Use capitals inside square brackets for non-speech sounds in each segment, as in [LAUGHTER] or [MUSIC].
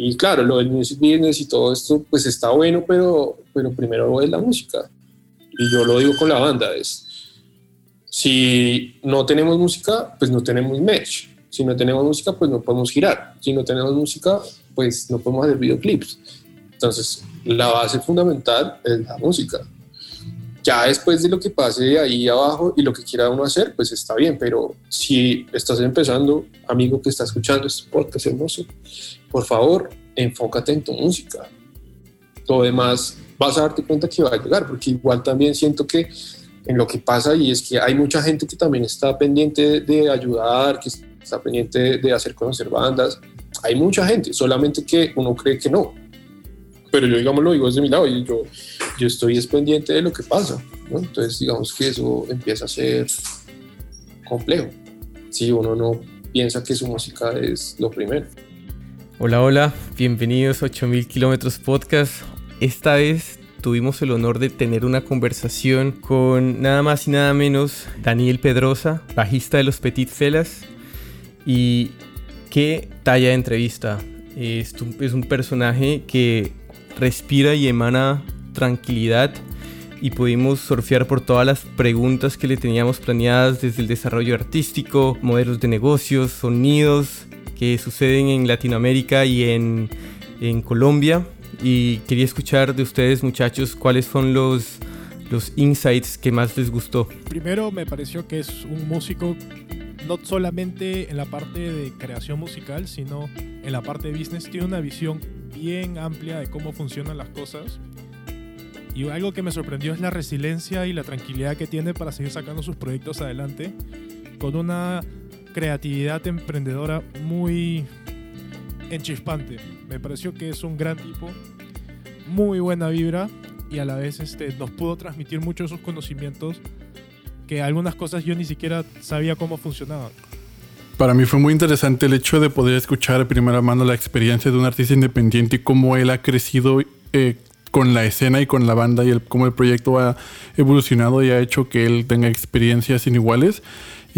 Y claro, lo del music business y todo esto, pues está bueno, pero, pero primero es la música. Y yo lo digo con la banda, es, si no tenemos música, pues no tenemos merch. Si no tenemos música, pues no podemos girar. Si no tenemos música, pues no podemos hacer videoclips. Entonces, la base fundamental es la música. Ya después de lo que pase ahí abajo y lo que quiera uno hacer, pues está bien, pero si estás empezando, amigo que está escuchando este podcast hermoso, por favor, enfócate en tu música. Todo demás vas a darte cuenta que va a llegar, porque igual también siento que en lo que pasa y es que hay mucha gente que también está pendiente de ayudar, que está pendiente de hacer conocer bandas. Hay mucha gente, solamente que uno cree que no. Pero yo, digamos, lo digo desde mi lado y yo, yo estoy es pendiente de lo que pasa. Entonces, digamos que eso empieza a ser complejo. Si uno no piensa que su música es lo primero. Hola, hola, bienvenidos a 8000 kilómetros podcast. Esta vez tuvimos el honor de tener una conversación con nada más y nada menos Daniel Pedrosa, bajista de los Petit Felas. Y qué talla de entrevista. Es es un personaje que respira y emana tranquilidad y pudimos surfear por todas las preguntas que le teníamos planeadas desde el desarrollo artístico, modelos de negocios, sonidos que suceden en Latinoamérica y en, en Colombia. Y quería escuchar de ustedes muchachos cuáles son los, los insights que más les gustó. Primero me pareció que es un músico no solamente en la parte de creación musical, sino en la parte de business. Tiene una visión bien amplia de cómo funcionan las cosas y algo que me sorprendió es la resiliencia y la tranquilidad que tiene para seguir sacando sus proyectos adelante con una creatividad emprendedora muy enchispante. Me pareció que es un gran tipo, muy buena vibra y a la vez este, nos pudo transmitir muchos de sus conocimientos que algunas cosas yo ni siquiera sabía cómo funcionaban. Para mí fue muy interesante el hecho de poder escuchar de primera mano la experiencia de un artista independiente y cómo él ha crecido eh, con la escena y con la banda y cómo el proyecto ha evolucionado y ha hecho que él tenga experiencias iniguales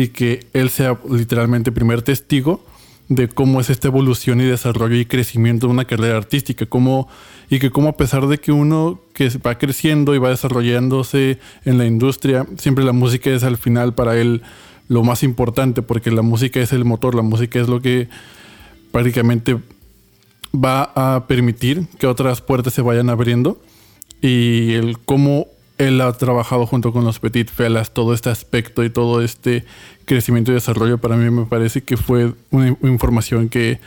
y que él sea literalmente primer testigo de cómo es esta evolución y desarrollo y crecimiento de una carrera artística, cómo, y que cómo a pesar de que uno que va creciendo y va desarrollándose en la industria, siempre la música es al final para él lo más importante, porque la música es el motor, la música es lo que prácticamente va a permitir que otras puertas se vayan abriendo y el cómo él ha trabajado junto con los Petit Felas todo este aspecto y todo este crecimiento y desarrollo para mí me parece que fue una información que,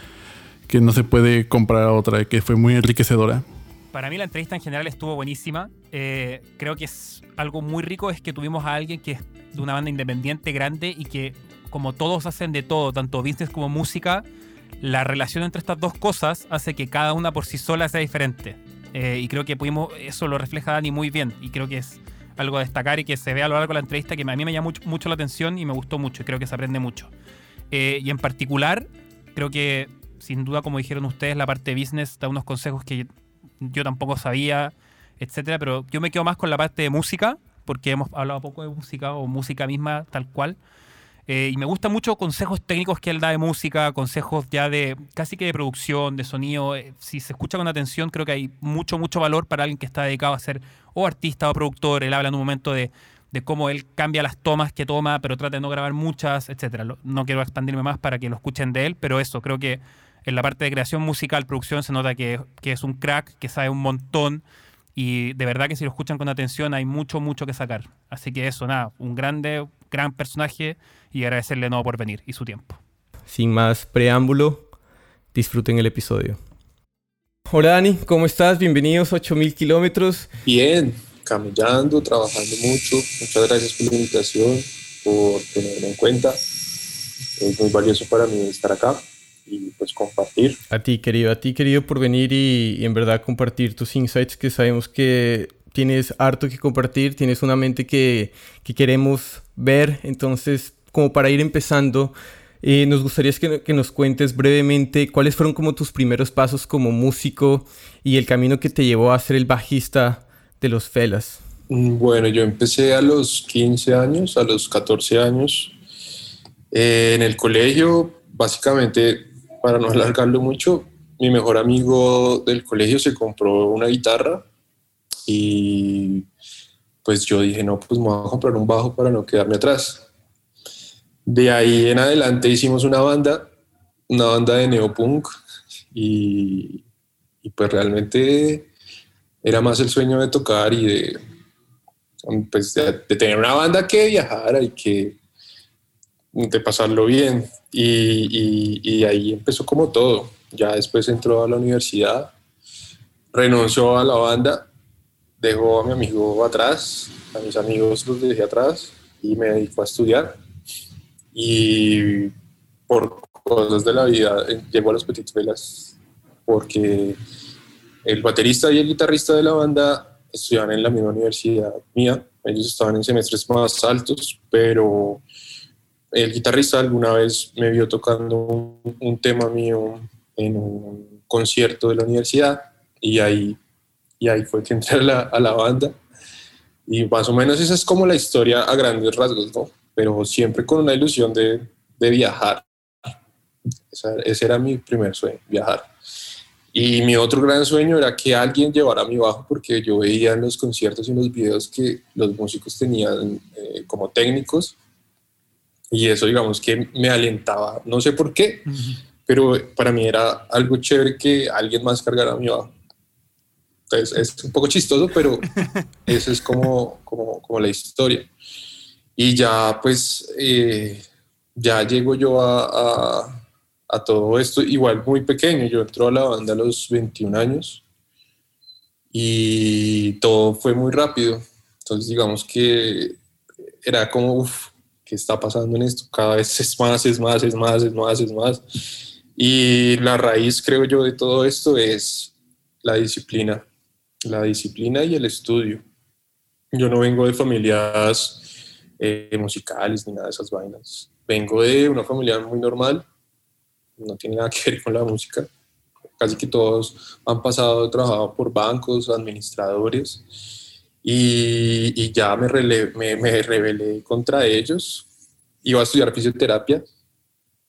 que no se puede comprar a otra, que fue muy enriquecedora. Para mí la entrevista en general estuvo buenísima. Eh, creo que es algo muy rico es que tuvimos a alguien que es de una banda independiente grande y que como todos hacen de todo, tanto business como música, la relación entre estas dos cosas hace que cada una por sí sola sea diferente. Eh, y creo que pudimos, eso lo refleja Dani muy bien. Y creo que es algo a destacar y que se ve a lo largo de la entrevista que a mí me llama mucho, la atención y me gustó mucho. Y creo que se aprende mucho. Eh, y en particular, creo que sin duda, como dijeron ustedes, la parte business da unos consejos que yo tampoco sabía, etcétera. Pero yo me quedo más con la parte de música, porque hemos hablado poco de música o música misma tal cual. Eh, y me gustan mucho consejos técnicos que él da de música, consejos ya de casi que de producción, de sonido. Eh, si se escucha con atención, creo que hay mucho, mucho valor para alguien que está dedicado a ser o artista o productor. Él habla en un momento de, de cómo él cambia las tomas que toma, pero trata de no grabar muchas, etcétera. No quiero expandirme más para que lo escuchen de él, pero eso, creo que en la parte de creación musical, producción, se nota que, que es un crack, que sabe un montón. Y de verdad que si lo escuchan con atención hay mucho, mucho que sacar. Así que eso, nada, un grande, gran personaje y agradecerle de nuevo por venir y su tiempo. Sin más preámbulo, disfruten el episodio. Hola Dani, ¿cómo estás? Bienvenidos a 8000 kilómetros. Bien, camellando, trabajando mucho. Muchas gracias por la invitación, por tenerme en cuenta. Es muy valioso para mí estar acá y pues compartir. A ti, querido, a ti, querido, por venir y, en verdad compartir tus insights que sabemos que tienes harto que compartir, tienes una mente que, que queremos ver, entonces como para ir empezando, eh, nos gustaría que, nos cuentes brevemente cuáles fueron como tus primeros pasos como músico y el camino que te llevó a ser el bajista de los Felas. Mm, bueno, yo empecé a los 15 años, a los 14 años. Eh, en el colegio, básicamente, para no [LAUGHS] alargarlo mucho, mi mejor amigo del colegio se compró una guitarra y pues yo dije, no, pues me voy a comprar un bajo para no quedarme atrás. De ahí en adelante hicimos una banda, una banda de neopunk y, y pues realmente era más el sueño de tocar y de, pues de, tener una banda que viajara y que de pasarlo bien. Y, y, ahí empezó como todo. Ya después entró a la universidad, renunció a la banda, dejó a mi amigo atrás, a mis amigos los dejé atrás y me dedicó a estudiar. Y por cosas de la vida eh, llegó a los Petit Velas porque el baterista y el guitarrista de la banda estudiaban en la misma universidad mía. Ellos estaban en semestres más altos, pero el guitarrista alguna vez me vio tocando un, tema mío en un concierto de la universidad y ahí, y ahí fue que entré a la, a la banda. Y más o menos esa es como la historia a grandes rasgos, ¿no? Pero siempre con una ilusión de, de viajar. ese era mi primer sueño, viajar. Y mi otro gran sueño era que alguien llevara mi bajo porque yo veía en los conciertos y en los videos que los músicos tenían eh, como técnicos y eso digamos que me alentaba, no sé por qué, pero para mí era algo chévere que alguien más cargara mi bajo. Entonces es un poco chistoso, pero [LAUGHS] eso es como, como, como la historia. Y ya pues eh, ya llego yo a a todo esto, igual muy pequeño, yo entré a la banda a los 21 años y todo fue muy rápido, entonces digamos que era como, uff, ¿qué está pasando en esto? Cada vez es más, es más, es más, es más, es más. Y la raíz, creo yo, de todo esto es la disciplina, la disciplina y el estudio. Yo no vengo de familias eh, musicales ni nada de esas vainas. Vengo de una familia muy normal, no tiene nada que ver con la música. Casi que todos han pasado, trabajado por bancos, administradores, y, y ya me, me, me, rebelé contra ellos. Iba a estudiar fisioterapia,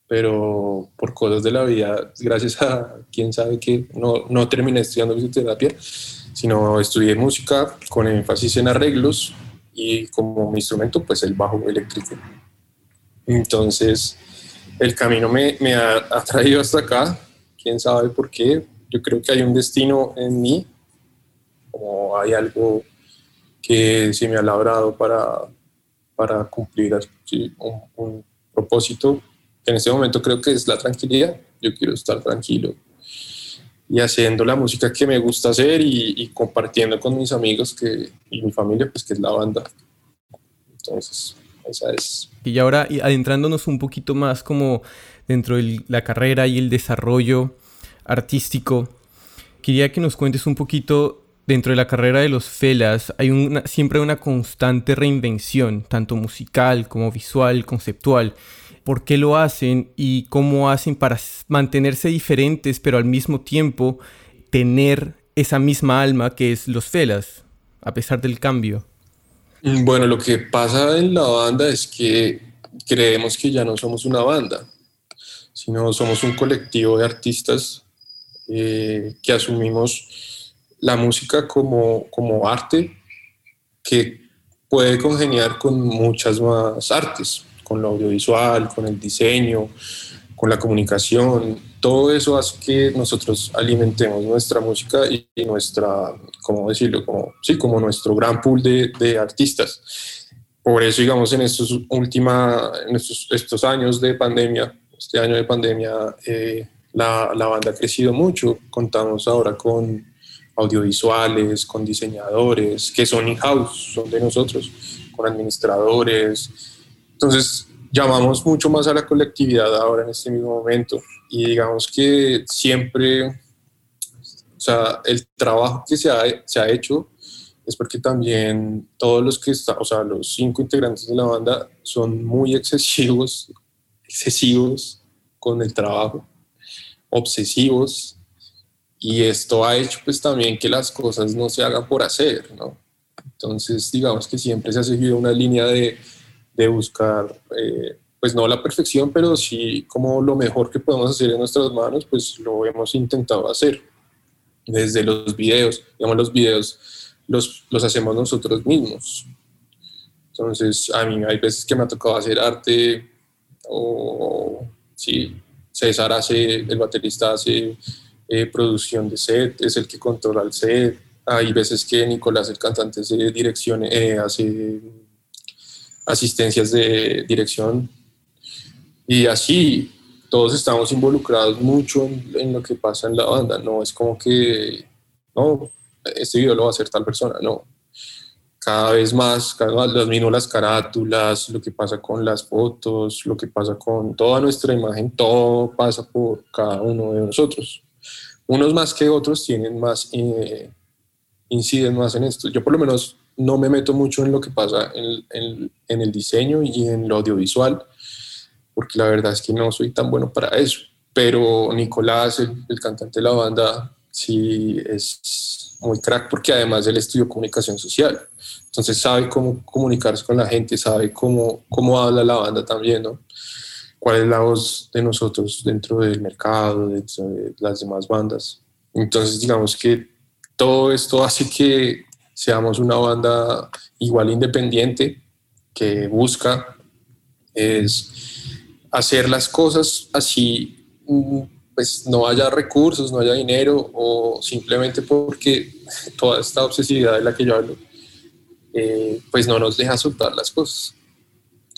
pero por cosas de la vida, gracias a quién sabe que no, no terminé estudiando fisioterapia, sino estudié música con énfasis en arreglos y como mi instrumento, pues el bajo eléctrico. Entonces, el camino me, me ha, traído hasta acá, quién sabe por qué. Yo creo que hay un destino en mí, como hay algo que se me ha labrado para, para cumplir un, propósito, que en este momento creo que es la tranquilidad. Yo quiero estar tranquilo y haciendo la música que me gusta hacer y, compartiendo con mis amigos que, y mi familia, pues que es la banda. Entonces, esa es. Y ahora adentrándonos un poquito más como dentro de la carrera y el desarrollo artístico, quería que nos cuentes un poquito dentro de la carrera de los Felas hay una, siempre una constante reinvención, tanto musical como visual, conceptual. ¿Por qué lo hacen y cómo hacen para mantenerse diferentes, pero al mismo tiempo tener esa misma alma que es los Felas, a pesar del cambio? Mm, bueno, lo que pasa en la banda es que creemos que ya no somos una banda, sino somos un colectivo de artistas eh, que asumimos la música como, como arte que puede congeniar con muchas más artes, con lo audiovisual, con el diseño, con la comunicación, todo eso hace que nosotros alimentemos nuestra música y, nuestra, ¿cómo decirlo? Como, sí, como nuestro gran pool de, de artistas. Por eso, digamos, en estos, última, en estos, estos años de pandemia, este año de pandemia, eh, la, la, banda ha crecido mucho. Contamos ahora con audiovisuales, con diseñadores, que son in-house, son de nosotros, con administradores. Entonces, llamamos mucho más a la colectividad ahora en este mismo momento y digamos que siempre, o sea, el trabajo que se ha, se ha hecho es porque también todos los que están, o sea, los cinco integrantes de la banda son muy excesivos, excesivos con el trabajo, obsesivos, y esto ha hecho pues también que las cosas no se hagan por hacer, ¿no? Entonces, digamos que siempre se ha seguido una línea de, de buscar eh, pues no la perfección, pero sí como lo mejor que podemos hacer en nuestras manos, pues lo hemos intentado hacer. Desde los videos, digamos los videos los, los hacemos nosotros mismos. Entonces, a mí hay veces que me ha tocado hacer arte o, sí, César hace, el baterista hace eh, producción de set, es el que controla el set. Hay veces que Nicolás, el cantante, hace dirección, eh, hace asistencias de dirección. Y así, todos estamos involucrados mucho en, lo que pasa en la banda. No es como que, no, este video lo va a hacer tal persona, no. Cada vez más, cada vez mismo las carátulas, lo que pasa con las fotos, lo que pasa con toda nuestra imagen, todo pasa por cada uno de nosotros. Unos más que otros tienen más, eh, inciden más en esto. Yo por lo menos no me meto mucho en lo que pasa en, el diseño y en lo audiovisual, porque la verdad es que no soy tan bueno para eso. Pero Nicolás, el, el cantante de la banda, sí es muy crack porque además él estudió comunicación social. Entonces sabe cómo comunicarse con la gente, sabe cómo, cómo habla la banda también, ¿no? cuál es la voz de nosotros dentro del mercado, dentro de las demás bandas. Entonces digamos que todo esto hace que seamos una banda igual independiente que busca es hacer las cosas así, mm, pues no haya recursos, no haya dinero o simplemente porque [LAUGHS] toda esta obsesividad de la que yo hablo, eh, pues no nos deja soltar las cosas.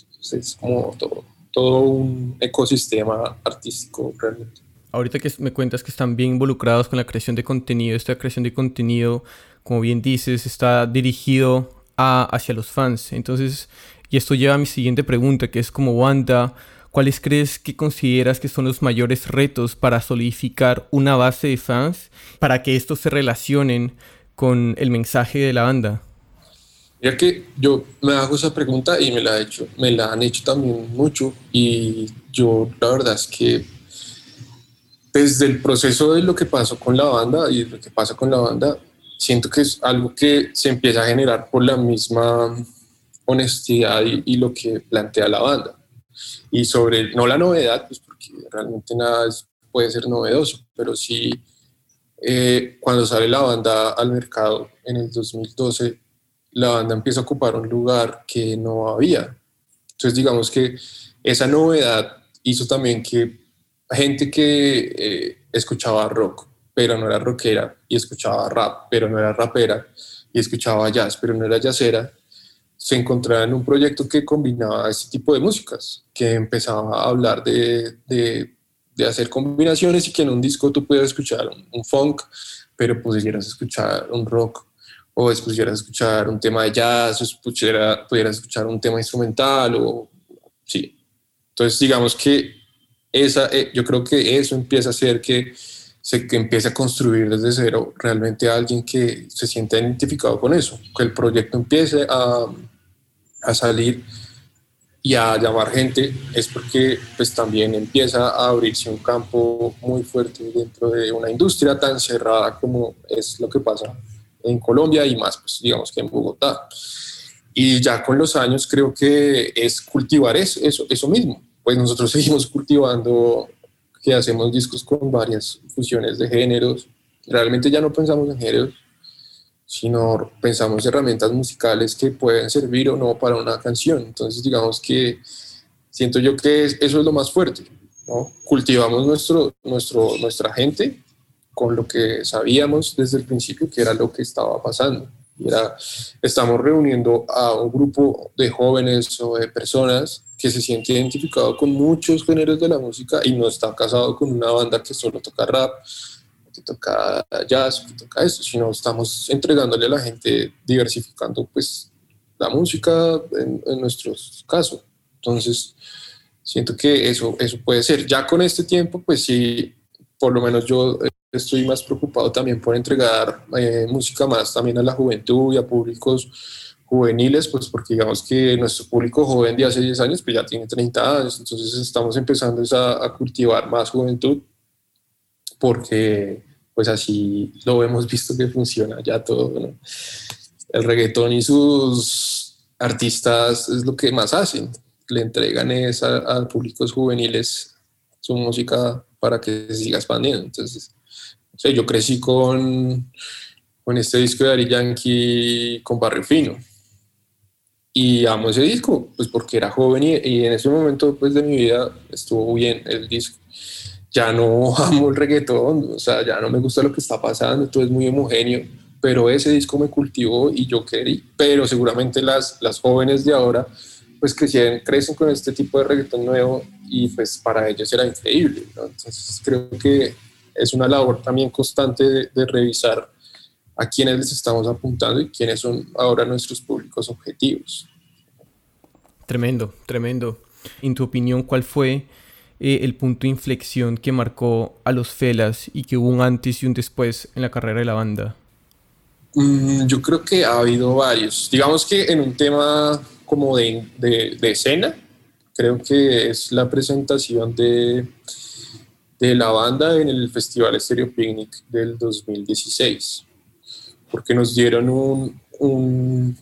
Entonces, es como todo, todo un ecosistema artístico realmente. Ahorita que me cuentas que están bien involucrados con la creación de contenido, esta creación de contenido como bien dices, está dirigido a, hacia los fans. Entonces, y esto lleva a mi siguiente pregunta, que es como banda, ¿cuáles crees que consideras que son los mayores retos para solidificar una base de fans para que estos se relacionen con el mensaje de la banda? Ya que yo me hago esa pregunta y me la, he hecho, me la han hecho también mucho y yo la verdad es que desde el proceso de lo que pasó con la banda y lo que pasa con la banda, siento que es algo que se empieza a generar por la misma honestidad y, lo que plantea la banda. Y sobre, no la novedad, pues porque realmente nada puede ser novedoso, pero sí eh, cuando sale la banda al mercado en el 2012, la banda empieza a ocupar un lugar que no había. Entonces digamos que esa novedad hizo también que gente que eh, escuchaba rock pero no era rockera, y escuchaba rap, pero no era rapera, y escuchaba jazz, pero no era jazzera, se encontraba en un proyecto que combinaba ese tipo de músicas, que empezaba a hablar de, de, de hacer combinaciones y que en un disco tú pudieras escuchar un, funk, pero pudieras escuchar un rock, o pudieras escuchar un tema de jazz, o pudieras, pudieras escuchar un tema instrumental, o sí. Entonces, digamos que esa, eh, yo creo que eso empieza a hacer que se que empiece a construir desde cero realmente alguien que se sienta identificado con eso, que el proyecto empiece a, a salir y a llamar gente, es porque pues también empieza a abrirse un campo muy fuerte dentro de una industria tan cerrada como es lo que pasa en Colombia y más, pues digamos que en Bogotá. Y ya con los años creo que es cultivar eso, eso, eso mismo. Pues nosotros [LAUGHS] seguimos cultivando que hacemos discos con varias fusiones de géneros. Realmente ya no pensamos en géneros, sino pensamos herramientas musicales que pueden servir o no para una canción. Entonces, digamos que siento yo que eso es lo más fuerte. ¿no? Cultivamos nuestro, nuestro, nuestra gente con lo que sabíamos desde el principio que era lo que estaba pasando. Era, estamos reuniendo a un grupo de jóvenes o de personas que se siente identificado con muchos géneros de la música y no está casado con una banda que solo toca rap, que toca jazz, que toca eso, sino estamos entregándole a la gente, diversificando pues la música en, en nuestro caso. Entonces, siento que eso, eso puede ser. Ya con este tiempo, pues sí, por lo menos yo estoy más preocupado también por entregar eh, música más también a la juventud y a públicos juveniles, pues porque digamos que nuestro público joven de hace 10 años pues ya tiene 30 años, entonces estamos empezando a, a cultivar más juventud porque pues así lo hemos visto que funciona ya todo. El reggaetón y sus artistas es lo que más hacen le entregan es a, públicos juveniles su música para que se siga expandiendo. Entonces, yo crecí con, con este disco de Ari Yankee con Barrio Fino. Y amo ese disco, pues porque era joven y, y, en ese momento pues, de mi vida estuvo bien el disco. Ya no [LAUGHS] amo el reggaetón, o sea, ya no me gusta lo que está pasando, todo es muy homogéneo, pero ese disco me cultivó y yo quería, pero seguramente las, las jóvenes de ahora pues crecen, crecen con este tipo de reggaetón nuevo y pues para ellos era increíble. Entonces creo que es una labor también constante de, revisar a quiénes les estamos apuntando y quiénes son ahora nuestros públicos objetivos. Tremendo, tremendo. En tu opinión, ¿cuál fue eh, el punto de inflexión que marcó a los Felas y que hubo un antes y un después en la carrera de la banda? Mm, yo creo que ha habido varios. Digamos que en un tema como de, de, escena, creo que es la presentación de, de la banda en el Festival Stereo Picnic del 2016, porque nos dieron un, un,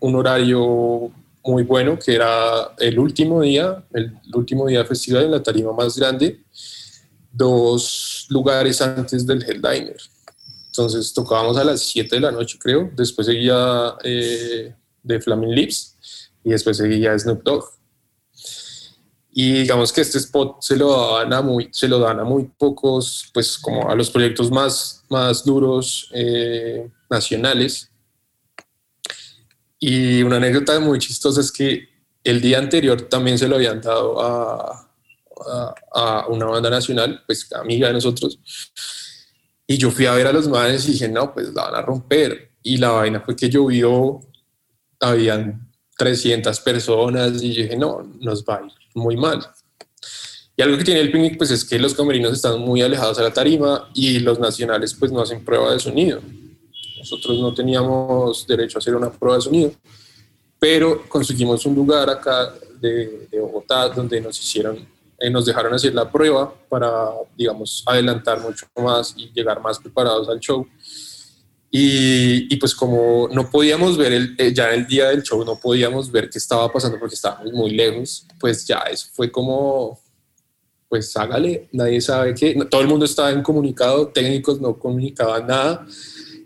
un, horario muy bueno, que era el último día, el último día del festival en la tarima más grande, dos lugares antes del headliner. Entonces tocábamos a las 7 de la noche, creo. Después seguía eh, de Flaming Lips y después seguía Snoop Dogg. Y digamos que este spot se lo dan a muy, se lo dan a muy pocos, pues como a los proyectos más, más duros eh, nacionales. Y una anécdota muy chistosa es que el día anterior también se lo habían dado a, a, a una banda nacional, pues amiga de nosotros, y yo fui a ver a los manes y dije, no, pues la van a romper. Y la vaina fue que llovió, habían 300 personas y dije, no, nos va a ir muy mal. Y algo que tiene el picnic, pues es que los camerinos están muy alejados a la tarima y los nacionales pues no hacen prueba de sonido. Nosotros no teníamos derecho a hacer una prueba de sonido, pero conseguimos un lugar acá de, de Bogotá donde nos hicieron eh, nos dejaron hacer la prueba para, digamos, adelantar mucho más y llegar más preparados al show. Y, y pues como no podíamos ver el, eh, ya el día del show, no podíamos ver qué estaba pasando porque estábamos muy lejos, pues ya eso fue como, pues hágale, nadie sabe qué, todo el mundo estaba incomunicado, técnicos no comunicaban nada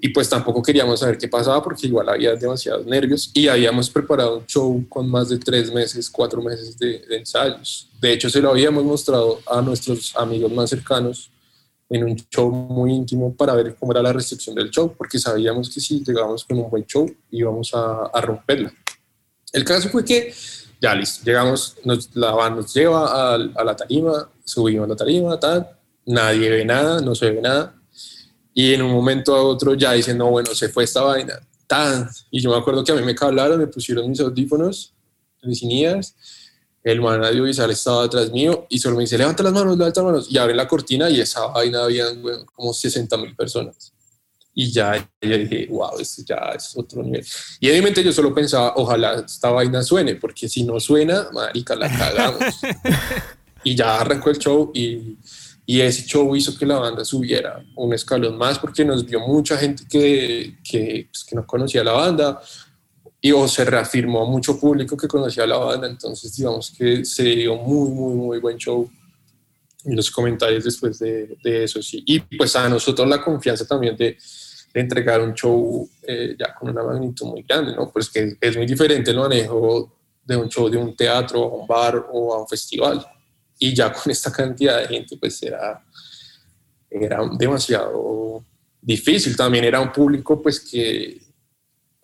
y pues tampoco queríamos saber qué pasaba porque igual había demasiados nervios y habíamos preparado un show con más de tres meses, cuatro meses de, ensayos. De hecho, se lo habíamos mostrado a nuestros amigos más cercanos en un show muy íntimo para ver cómo era la recepción del show, porque sabíamos que si llegábamos con un buen show íbamos a, a romperla. El caso fue que ya listo, llegamos, nos, la banda nos lleva a, a la tarima, subimos a la tarima, tal, nadie ve nada, no se ve nada, y en un momento a otro ya dicen, no, bueno, se fue esta vaina, tan. Y yo me acuerdo que a mí me cablaron, me pusieron mis audífonos, mis inías, el man audiovisual estaba detrás mío y solo me dice, levanta las manos, levanta las manos, y abre la cortina y esa vaina había como 60 mil personas. Y ya yo dije, wow, esto ya es otro nivel. Y obviamente yo solo pensaba, ojalá esta vaina suene, porque si no suena, marica, la cagamos. [LAUGHS] y ya arrancó el show y y ese show hizo que la banda subiera un escalón más porque nos vio mucha gente que, que, pues, que no conocía la banda y o se reafirmó mucho público que conocía la banda, entonces digamos que se dio muy, muy, muy buen show en los comentarios después de, de eso, sí. Y pues a nosotros la confianza también de, de entregar un show eh, ya con una magnitud muy grande, ¿no? Pues que es muy diferente el manejo de un show de un teatro, a un bar o a un festival y ya con esta cantidad de gente pues era, era demasiado difícil. También era un público pues que,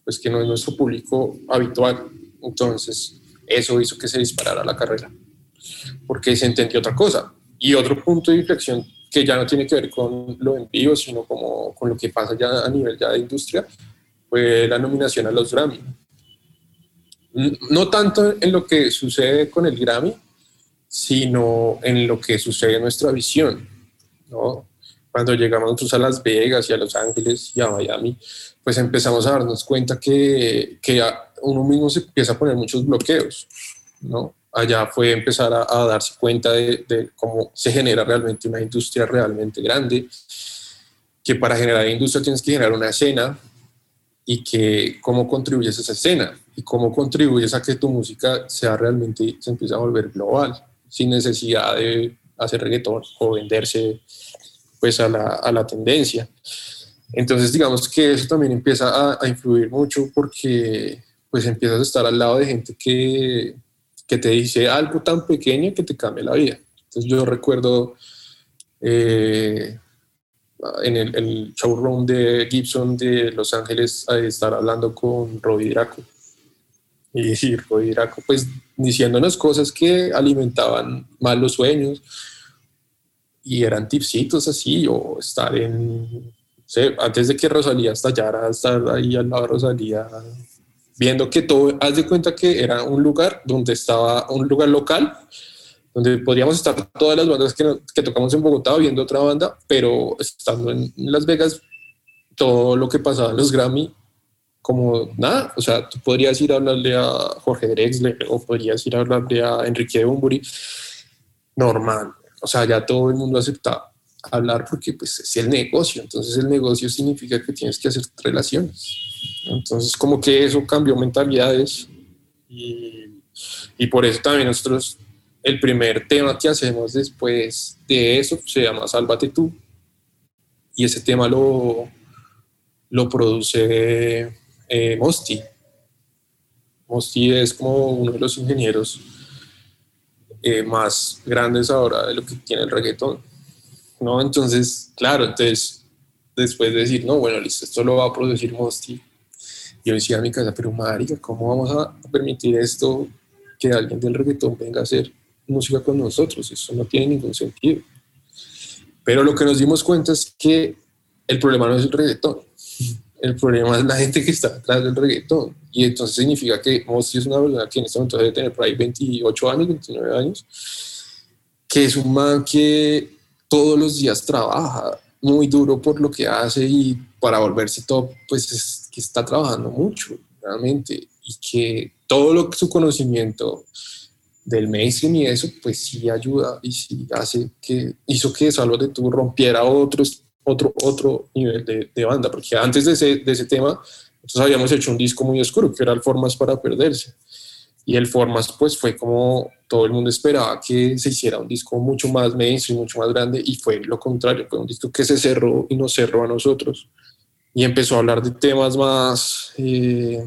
pues que no es nuestro público habitual. Entonces eso hizo que se disparara la carrera, porque se entendió otra cosa. Y otro punto de inflexión que ya no tiene que ver con lo en vivo, sino como con lo que pasa ya a nivel ya de industria, fue la nominación a los Grammy. No tanto en lo que sucede con el Grammy, sino en lo que sucede en nuestra visión. ¿no? Cuando llegamos nosotros a Las Vegas y a Los Ángeles y a Miami, pues empezamos a darnos cuenta que, que uno mismo se empieza a poner muchos bloqueos. ¿no? Allá fue empezar a, darse cuenta de, de, cómo se genera realmente una industria realmente grande, que para generar industria tienes que generar una escena, y que cómo contribuyes a esa escena y cómo contribuyes a que tu música sea realmente, se empiece a volver global, sin necesidad de hacer reggaetón o venderse pues a la, a la tendencia. Entonces digamos que eso también empieza a, a, influir mucho porque pues empiezas a estar al lado de gente que, que te dice algo tan pequeño que te cambia la vida. Entonces yo recuerdo eh, en el, el, showroom de Gibson de Los Ángeles estar hablando con Robbie Draco. Y, [LAUGHS] y Robbie Draco pues diciéndonos cosas que alimentaban mal los sueños y eran tipsitos así, o estar en, sé, antes de que Rosalía estallara, estar ahí al lado de Rosalía, viendo que todo, haz de cuenta que era un lugar donde estaba, un lugar local, donde podríamos estar todas las bandas que, que tocamos en Bogotá viendo otra banda, pero estando en Las Vegas, todo lo que pasaba en los Grammy, como nada, o sea, tú podrías ir a hablarle a Jorge Drexler o podrías ir a hablarle a Enrique Bumburi, normal, o sea, ya todo el mundo acepta hablar porque pues es el negocio, entonces el negocio significa que tienes que hacer relaciones. Entonces como que eso cambió mentalidades y, y por eso también nosotros el primer tema que hacemos después de eso se llama Sálvate tú y ese tema lo, lo produce eh, Mosti. Mosti es como uno de los ingenieros eh, más grandes ahora de lo que tiene el reggaetón. ¿no? Entonces, claro, entonces, después de decir, no, bueno, listo, esto lo va a producir Mosti, yo decía a mi casa, pero marica, ¿cómo vamos a permitir esto que alguien del reggaetón venga a hacer música con nosotros? Eso no tiene ningún sentido. Pero lo que nos dimos cuenta es que el problema no es el reggaetón, el problema es la gente que está detrás del reggaetón. Y entonces significa que Mosti es una persona que en este momento debe tener por ahí 28 años, 29 años, que es un man que todos los días trabaja muy duro por lo que hace y para volverse top, pues es que está trabajando mucho, realmente. Y que todo su conocimiento del mainstream y eso, pues sí ayuda y sí hace que hizo que Salvo de Tú rompiera otros otro, otro nivel de, de, banda, porque antes de ese, de ese tema, nosotros habíamos hecho un disco muy oscuro, que era el Formas para Perderse. Y el Formas, pues fue como todo el mundo esperaba que se hiciera un disco mucho más mainstream, mucho más grande, y fue lo contrario, fue un disco que se cerró y nos cerró a nosotros. Y empezó a hablar de temas más, eh,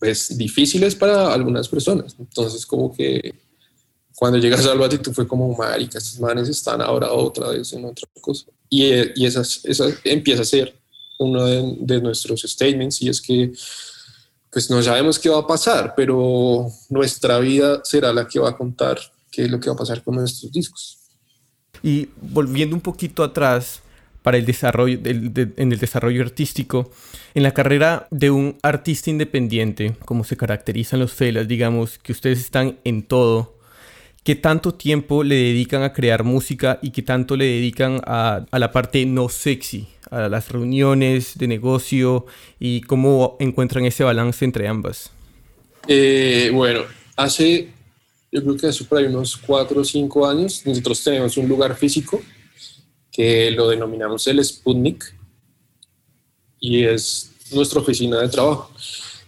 pues, difíciles para algunas personas. Entonces, como que cuando llegas al tú fue como, marica, estos manes están ahora otra vez en otra cosa. Y, y esas, empieza a ser uno de, de, nuestros statements y es que pues no sabemos qué va a pasar, pero nuestra vida será la que va a contar qué es lo que va a pasar con nuestros discos. Y volviendo un poquito atrás para el desarrollo, de, en el desarrollo artístico, en la carrera de un artista independiente, como se caracterizan los felas, digamos que ustedes están en todo, ¿Qué tanto tiempo le dedican a crear música y qué tanto le dedican a, a, la parte no sexy, a las reuniones de negocio y cómo encuentran ese balance entre ambas? Eh, bueno, hace, yo creo que hace por ahí unos cuatro o cinco años, nosotros tenemos un lugar físico que lo denominamos el Sputnik y es nuestra oficina de trabajo.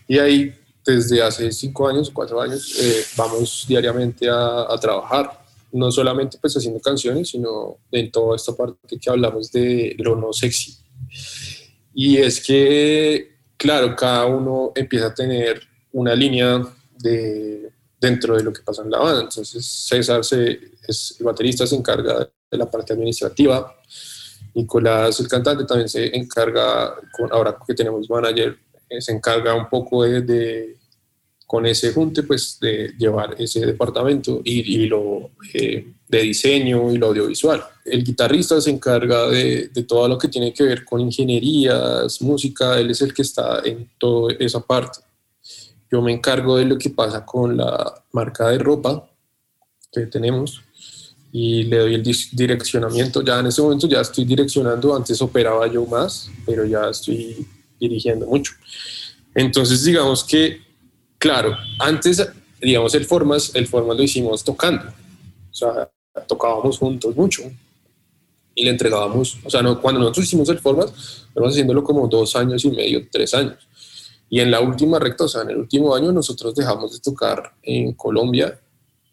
Y ahí desde hace cinco años cuatro años eh, vamos diariamente a, a, trabajar, no solamente pues haciendo canciones, sino en toda esta parte que hablamos de lo no sexy. Y es que, claro, cada uno empieza a tener una línea de, dentro de lo que pasa en la banda. Entonces César, se, es, el baterista, se encarga de la parte administrativa. Nicolás, el cantante, también se encarga, con, ahora que tenemos manager, se encarga un poco de, de, con ese junte, pues de llevar ese departamento y, y lo eh, de diseño y lo audiovisual. El guitarrista se encarga de, de, todo lo que tiene que ver con ingenierías, música, él es el que está en toda esa parte. Yo me encargo de lo que pasa con la marca de ropa que tenemos y le doy el direccionamiento. Ya en ese momento ya estoy direccionando, antes operaba yo más, pero ya estoy dirigiendo mucho. Entonces, digamos que, claro, antes, digamos, el Formas, el Formas lo hicimos tocando. O sea, tocábamos juntos mucho. y le entregábamos, o sea, no, cuando nosotros hicimos el Formas, estamos haciéndolo como dos años y medio, tres años. Y en la última recta, o sea, en el último año, nosotros dejamos de tocar en Colombia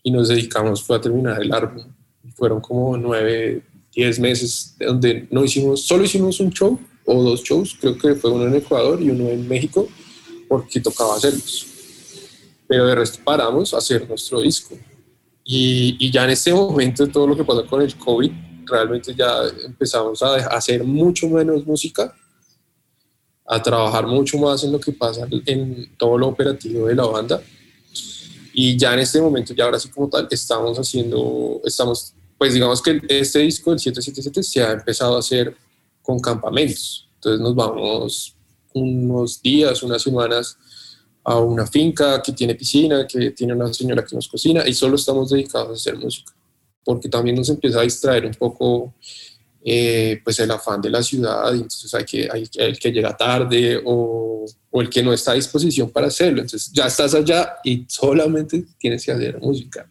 y nos dedicamos fue a terminar el álbum. Fueron como nueve, diez meses donde no hicimos, solo hicimos un show o dos shows, creo que fue uno en Ecuador y uno en México, porque tocaba hacerlos. Pero de resto paramos a hacer nuestro disco. Y, y ya en este momento, todo lo que pasó con el COVID, realmente ya empezamos a hacer mucho menos música, a trabajar mucho más en lo que pasa en todo lo operativo de la banda. Y ya en este momento, ya ahora sí como tal, estamos haciendo, estamos, pues digamos que este disco, el 777, se ha empezado a hacer con campamentos. Entonces nos vamos unos días, unas semanas a una finca que tiene piscina, que tiene una señora que nos cocina y solo estamos dedicados a hacer música porque también nos empieza a distraer un poco eh, pues el afán de la ciudad, entonces hay que, hay el que llega tarde o, o, el que no está a disposición para hacerlo, entonces ya estás allá y solamente tienes que hacer música,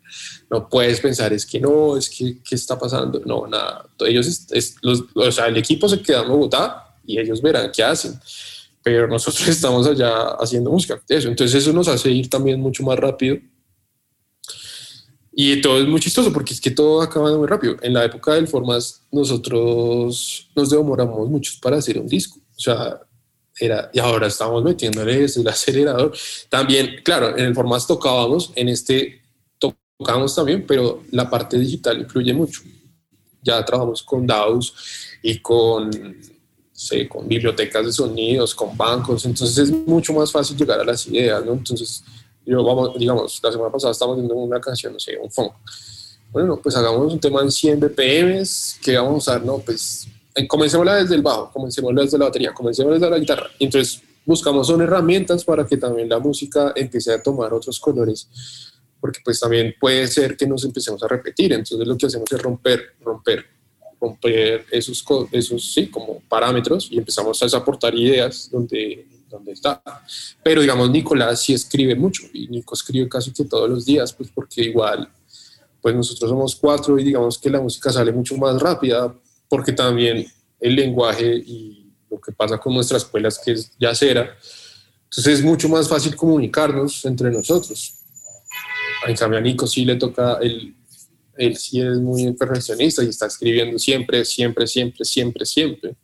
no puedes pensar es que no, es que qué está pasando, no, nada, ellos, es, los, o sea, el equipo se queda en Bogotá y ellos verán qué hacen, pero nosotros [LAUGHS] estamos allá haciendo música, eso, entonces eso nos hace ir también mucho más rápido y todo es muy chistoso porque es que todo acaba muy rápido. En la época del Formas nosotros nos demoramos mucho para hacer un disco. O sea, era, y ahora estamos metiéndole el acelerador. También, claro, en el Formas tocábamos, en este tocábamos también, pero la parte digital influye mucho. Ya trabajamos con DAOs y con, sé, con bibliotecas de sonidos, con bancos, entonces es mucho más fácil llegar a las ideas, ¿no? Entonces yo, vamos, digamos, la semana pasada estábamos viendo una canción, no sé, un funk. Bueno, pues hagamos un tema en 100 BPM, que vamos a usar, no, pues eh, comencémosla desde el bajo, comencémosla desde la batería, comencémosla desde la guitarra. Entonces buscamos son herramientas para que también la música empiece a tomar otros colores, porque pues también puede ser que nos empecemos a repetir. Entonces lo que hacemos es romper, romper, romper esos, esos sí, como parámetros y empezamos a aportar ideas donde donde está. Pero digamos, Nicolás sí escribe mucho y Nico escribe casi que todos los días, pues porque igual, pues nosotros somos cuatro y digamos que la música sale mucho más rápida porque también el lenguaje y lo que pasa con nuestra escuela es que es yacera, entonces es mucho más fácil comunicarnos entre nosotros. En cambio a Nico sí le toca, él, él sí es muy perfeccionista y está escribiendo siempre, siempre, siempre, siempre, siempre.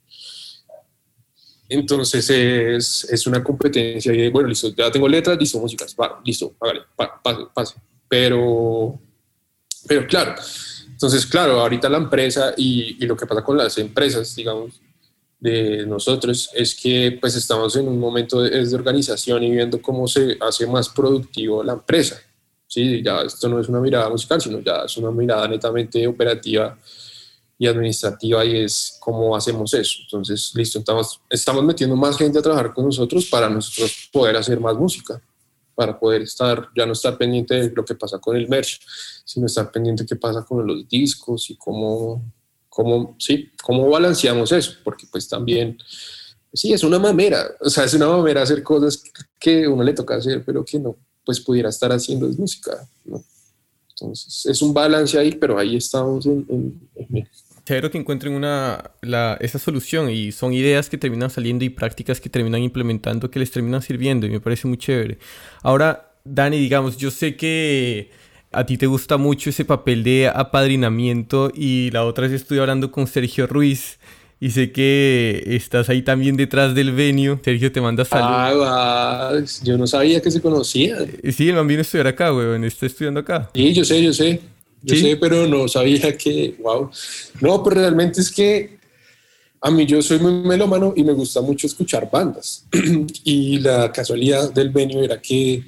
Entonces es, es, una competencia y bueno, listo, ya tengo letras, listo, músicas, va, listo, hágale, pase, pase. Pero, pero claro, entonces claro, ahorita la empresa y, y, lo que pasa con las empresas, digamos, de nosotros es que pues estamos en un momento de, de organización y viendo cómo se hace más productivo la empresa. Sí, ya esto no es una mirada musical, sino ya es una mirada netamente operativa y administrativa y es cómo hacemos eso. Entonces, listo, estamos, estamos metiendo más gente a trabajar con nosotros para nosotros poder hacer más música, para poder estar, ya no estar pendiente de lo que pasa con el merch, sino estar pendiente de qué pasa con los discos y cómo, cómo, sí, cómo balanceamos eso, porque pues también, sí, es una mamera, o sea, es una mamera hacer cosas que uno le toca hacer, pero que no, pues pudiera estar haciendo es música. Entonces, es un balance ahí, pero ahí estamos en chévere que encuentren una, la, esa solución y son ideas que terminan saliendo y prácticas que terminan implementando que les terminan sirviendo y me parece muy chévere. Ahora, Dani, digamos, yo sé que a ti te gusta mucho ese papel de apadrinamiento y la otra vez estuve hablando con Sergio Ruiz y sé que estás ahí también detrás del venue. Sergio te manda saludos. Ah, yo no sabía que se conocían. Eh, sí, el man vino a estudiar acá, weón. Está estudiando acá. Sí, yo sé, yo sé. Yo sé, pero no sabía que, wow. No, pero realmente es que a mí yo soy muy melómano y me gusta mucho escuchar bandas. [CLEARS THROAT] y la casualidad del venue era que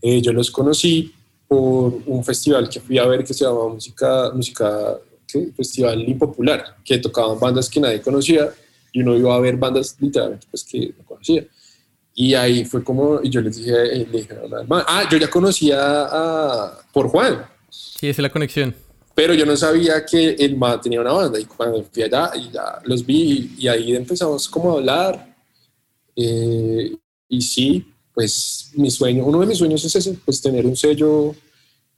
eh, yo los conocí por un festival que fui a ver que se llamaba Música, música ¿qué? Festival Impopular, que tocaban bandas que nadie conocía y uno iba a ver bandas literalmente pues, que no conocía. Y ahí fue como, y yo les dije, eh, le dije ah, yo ya conocía a, por Juan, Sí, es la conexión. Pero yo no sabía que el man tenía una banda y cuando fui allá y ya los vi y ahí empezamos como a hablar. Eh, y sí, pues mi sueño, uno de mis sueños es ese, pues tener un sello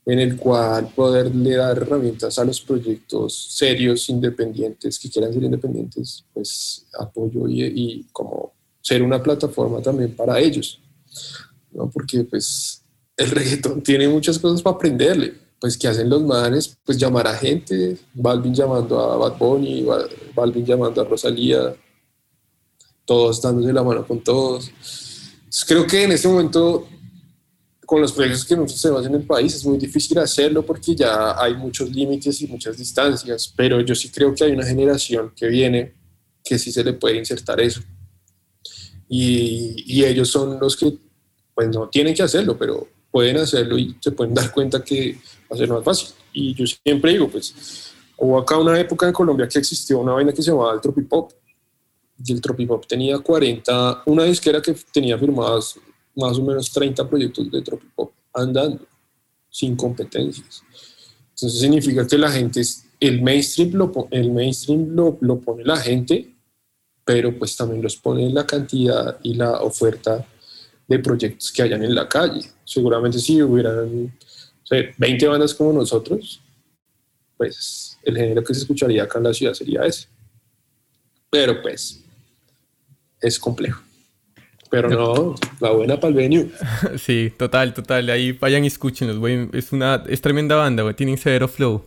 en el cual poderle dar herramientas a los proyectos serios, independientes, que quieran ser independientes, pues apoyo y, y como ser una plataforma también para ellos, ¿no? Porque pues el [LAUGHS] reggaetón tiene muchas cosas para aprenderle, pues que hacen los manes, pues llamar a gente, Balvin llamando a Bad Bunny, Balvin llamando a Rosalía, todos dándose la mano con todos. creo que en este momento con los proyectos que nosotros tenemos en el país es muy difícil hacerlo porque ya hay muchos límites y muchas distancias, pero yo sí creo que hay una generación que viene que sí se le puede insertar eso. Y, y ellos son los que, pues no tienen que hacerlo, pero pueden hacerlo y se pueden dar cuenta que va a ser más fácil. Y yo siempre digo, pues, hubo acá una época en Colombia que existió una vaina que se llamaba el Tropipop. Y el Tropipop tenía 40, una disquera que tenía firmadas más o menos 30 proyectos de Tropipop andando, sin competencias. Entonces significa que la gente, el mainstream, lo, el mainstream lo, lo pone la gente, pero pues también los pone la cantidad y la oferta de proyectos que hayan en la calle. Seguramente si hubieran 20 bandas como nosotros, pues el género que se escucharía acá en la ciudad sería ese. Pero pues es complejo. Pero no, la buena para el venue. [LAUGHS] Sí, total, total. Ahí vayan y escúchenlos, güey. Es una, es tremenda banda, güey. Tienen severo flow.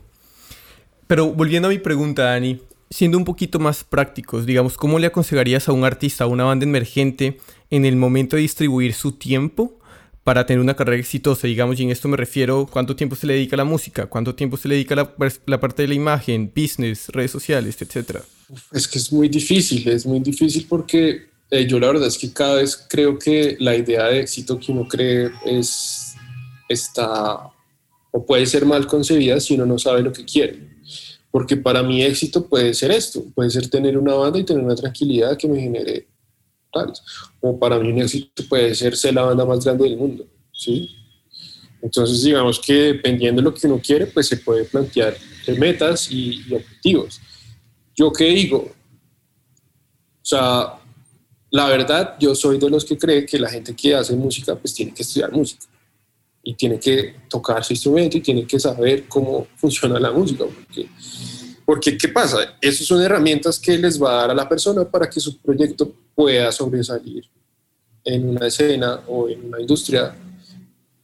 Pero volviendo a mi pregunta, Dani, siendo un poquito más prácticos, digamos, ¿cómo le aconsejarías a un artista, a una banda emergente, en el momento de distribuir su tiempo para tener una carrera exitosa? Digamos, y en esto me refiero, ¿cuánto tiempo se le dedica a la música? ¿Cuánto tiempo se le dedica a la, parte de la imagen, business, redes sociales, etcétera? Es que es muy difícil, es muy difícil porque eh, yo la verdad es que cada vez creo que la idea de éxito que uno cree es, está o puede ser mal concebida si uno no sabe lo que quiere. Porque para mí éxito puede ser esto, puede ser tener una banda y tener una tranquilidad que me genere tales. O para mí un éxito puede ser ser la banda más grande del mundo, ¿sí? Entonces digamos que dependiendo de lo que uno quiere, pues se puede plantear metas y, y objetivos. ¿Yo qué digo? O sea, la verdad, yo soy de los que cree que la gente que hace música, pues tiene que estudiar música y tiene que tocar su instrumento y tiene que saber cómo funciona la música. Porque, porque ¿qué pasa? Esas son herramientas que les va a dar a la persona para que su proyecto pueda sobresalir en una escena o en una industria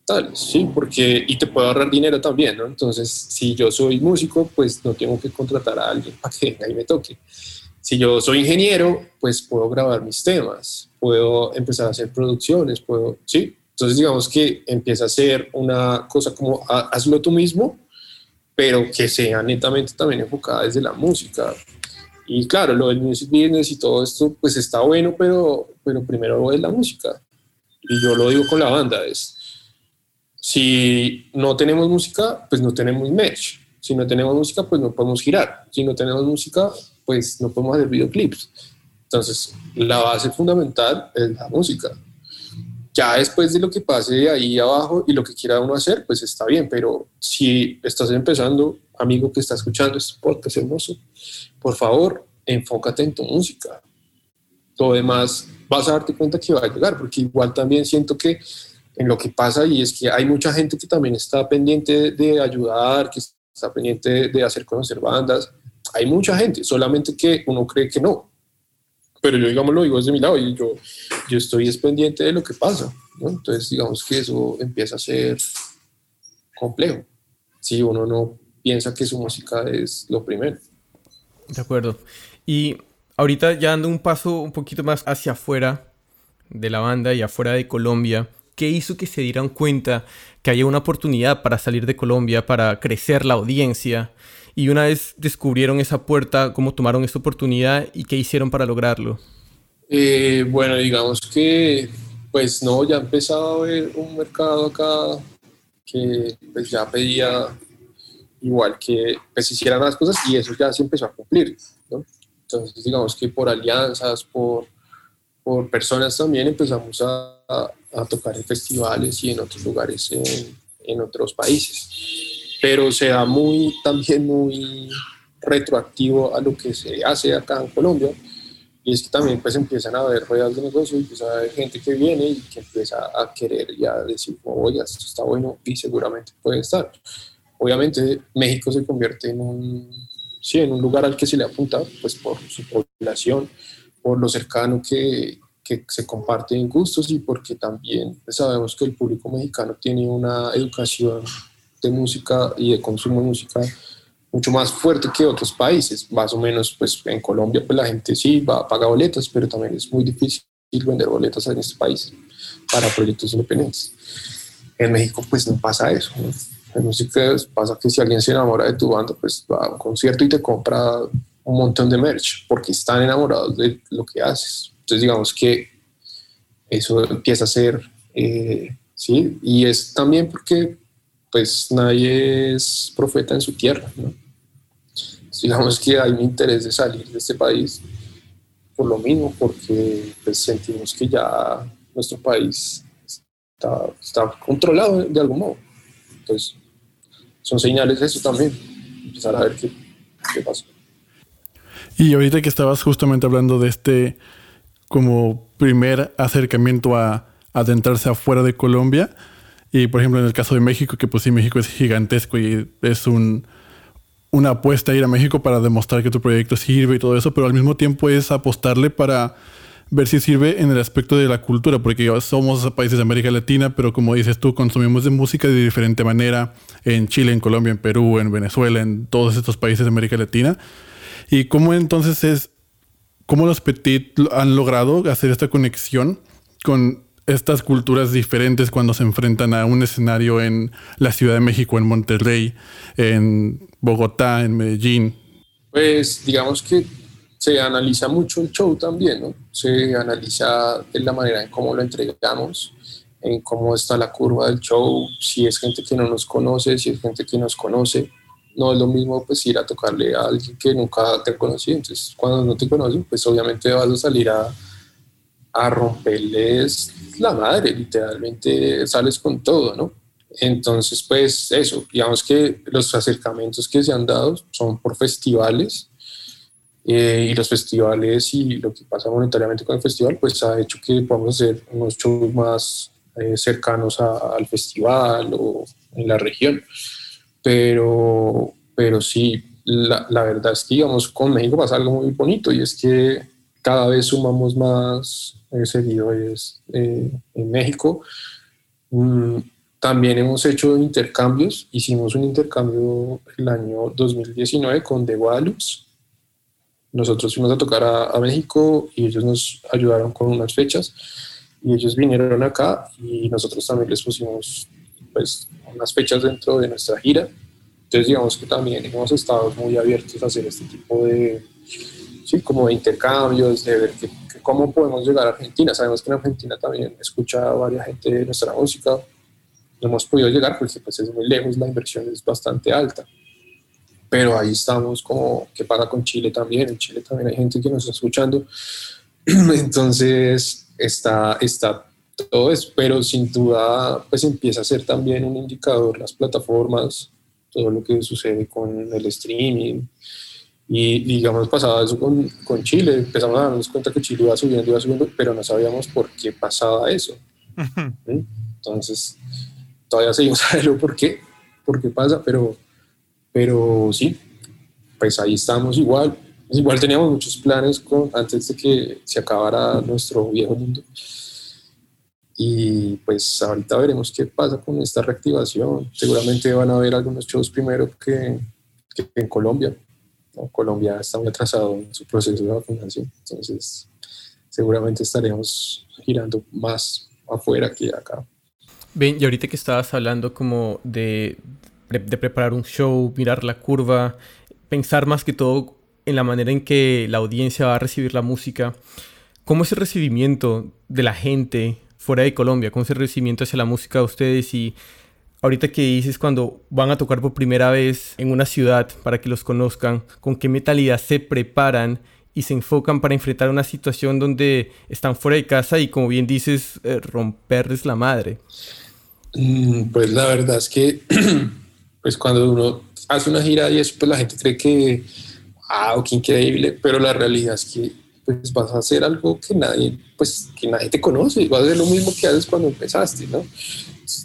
tal, sí, porque y te puede ahorrar dinero también, ¿no? Entonces, si yo soy músico, pues no tengo que contratar a alguien para que y me toque si yo soy ingeniero, pues puedo grabar mis temas, puedo empezar a hacer producciones, puedo, sí. Entonces digamos que empieza a ser una cosa como hazlo tú mismo, pero que sea netamente también enfocada desde la música. Y claro, lo del music business y todo esto, pues está bueno, pero, pero primero es la música. Y yo lo digo con la banda, es, si no tenemos música, pues no tenemos merch. Si no tenemos música, pues no podemos girar. Si no tenemos música, pues no podemos hacer videoclips. Entonces, la base fundamental es la música. Ya después de lo que pase ahí abajo y lo que quiera uno hacer, pues está bien, pero si estás empezando, amigo que está escuchando este podcast hermoso, por favor, enfócate en tu música. Todo demás vas a darte cuenta que va a llegar, porque igual también siento que en lo que pasa y es que hay mucha gente que también está pendiente de ayudar, que está pendiente de hacer conocer bandas, hay mucha gente, solamente que uno cree que no. Pero yo, digamos, lo digo desde mi lado y yo, yo estoy pendiente de lo que pasa. Entonces, digamos que eso empieza a ser complejo. Si uno no piensa que su música es lo primero. De acuerdo. Y ahorita ya dando un paso un poquito más hacia afuera de la banda y afuera de Colombia, ¿qué hizo que se dieran cuenta que había una oportunidad para salir de Colombia, para crecer la audiencia? Y una vez descubrieron esa puerta, ¿cómo tomaron esa oportunidad y qué hicieron para lograrlo? Eh, bueno, digamos que, pues no, ya empezaba a haber un mercado acá que pues ya pedía igual que pues hicieran las cosas y eso ya se empezó a cumplir, ¿no? Entonces, digamos que por alianzas, por, por personas también empezamos a, a, tocar en festivales y en otros lugares en, en otros países pero sea muy, también muy retroactivo a lo que se hace acá en Colombia, Y es que también pues empiezan a haber ruedas de negocio y empieza a haber gente que viene y que empieza a querer ya decir, oye, esto está bueno y seguramente puede estar. Obviamente México se convierte en un, sí, en un lugar al que se le apunta pues por su población, por lo cercano que, que se comparten gustos y porque también sabemos que el público mexicano tiene una educación de música y de consumo de música mucho más fuerte que otros países. Más o menos, pues en Colombia, pues la gente sí va a pagar boletas, pero también es muy difícil vender boletas en este país para proyectos independientes. En México, pues no pasa eso. En música pasa que si alguien se enamora de tu banda, pues va a un concierto y te compra un montón de merch porque están enamorados de lo que haces. Entonces, digamos que eso empieza a ser, eh, sí, y es también porque pues nadie es profeta en su tierra, ¿no? digamos que hay un interés de salir de este país por lo mismo, porque pues, sentimos que ya nuestro país está, está controlado de algún modo. Entonces, son señales de eso también, empezar a ver qué, qué. Y ahorita que estabas justamente hablando de este como primer acercamiento a adentrarse afuera de Colombia, y por ejemplo en el caso de México, que pues sí, México es gigantesco y es un, una apuesta a ir a México para demostrar que tu proyecto sirve y todo eso, pero al mismo tiempo es apostarle para ver si sirve en el aspecto de la cultura, porque somos países de América Latina, pero como dices tú, consumimos de música de diferente manera en Chile, en Colombia, en Perú, en Venezuela, en todos estos países de América Latina. ¿Y cómo entonces es, cómo los Petit han logrado hacer esta conexión con estas culturas diferentes cuando se enfrentan a un escenario en la Ciudad de México, en Monterrey, en Bogotá, en Medellín? Pues digamos que se analiza mucho el show también, ¿no? Se analiza en la manera en cómo lo entregamos, en cómo está la curva del show, si es gente que no nos conoce, si es gente que nos conoce, no es lo mismo pues ir a tocarle a alguien que nunca te conocí, entonces cuando no te conocen pues obviamente vas a salir a, a romperles la madre, literalmente sales con todo, ¿no? Entonces pues eso, digamos que los acercamientos que se han dado son por festivales eh, y los festivales y lo que pasa monetariamente con el festival pues ha hecho que podamos hacer unos shows más eh, cercanos al festival o en la región pero, pero sí, la, la, verdad es que, digamos, con México pasa algo muy bonito y es que cada vez sumamos más eh, seguidores eh, en México. Mm, también hemos hecho intercambios. Hicimos un intercambio el año 2019 con The Guadalupe. Nosotros fuimos a tocar a, a, México y ellos nos ayudaron con unas fechas y ellos vinieron acá y nosotros también les pusimos pues unas fechas dentro de nuestra gira. Entonces digamos que también hemos estado muy abiertos a hacer este tipo de, sí, como de intercambios, de ver cómo podemos llegar a Argentina. Sabemos que en Argentina también escucha a varias gente de nuestra música. No hemos podido llegar porque pues es muy lejos, la inversión es bastante alta. Pero ahí estamos como, ¿qué pasa con Chile también? En Chile también hay gente que nos está escuchando. [CLEARS THROAT] Entonces está, está todo eso, pero sin duda pues empieza a ser también un indicador las plataformas, todo lo que sucede con el streaming. Y digamos, pasaba eso con, con Chile, empezamos a darnos cuenta que Chile iba subiendo, iba subiendo, pero no sabíamos por qué pasaba eso. Entonces, todavía seguimos sabiendo por qué, por qué pasa, pero, pero sí, pues ahí estamos igual. Igual teníamos muchos planes con, antes de que se acabara nuestro viejo mundo y pues ahorita veremos qué pasa con esta reactivación. Seguramente van a haber algunos shows primero que, que en Colombia. Colombia está muy atrasado en su proceso de vacunación, entonces seguramente estaremos girando más afuera que acá. Ven, y ahorita que estabas hablando como de, de preparar un show, mirar la curva, pensar más que todo en la manera en que la audiencia va a recibir la música, ¿cómo es el recibimiento de la gente fuera de Colombia? ¿Cómo es el recibimiento hacia la música de ustedes? Y ahorita que dices cuando van a tocar por primera vez en una ciudad para que los conozcan, ¿con qué mentalidad se preparan y se enfocan para enfrentar una situación donde están fuera de casa y como bien dices, eh, romperles la madre? Mm, pues la verdad es que [CLEARS THROAT] pues cuando uno hace una gira y eso, pues la gente cree que, wow, qué increíble, pero la realidad es que pues vas a hacer algo que nadie, pues que nadie te conoce, vas a hacer lo mismo que haces cuando empezaste, ¿no?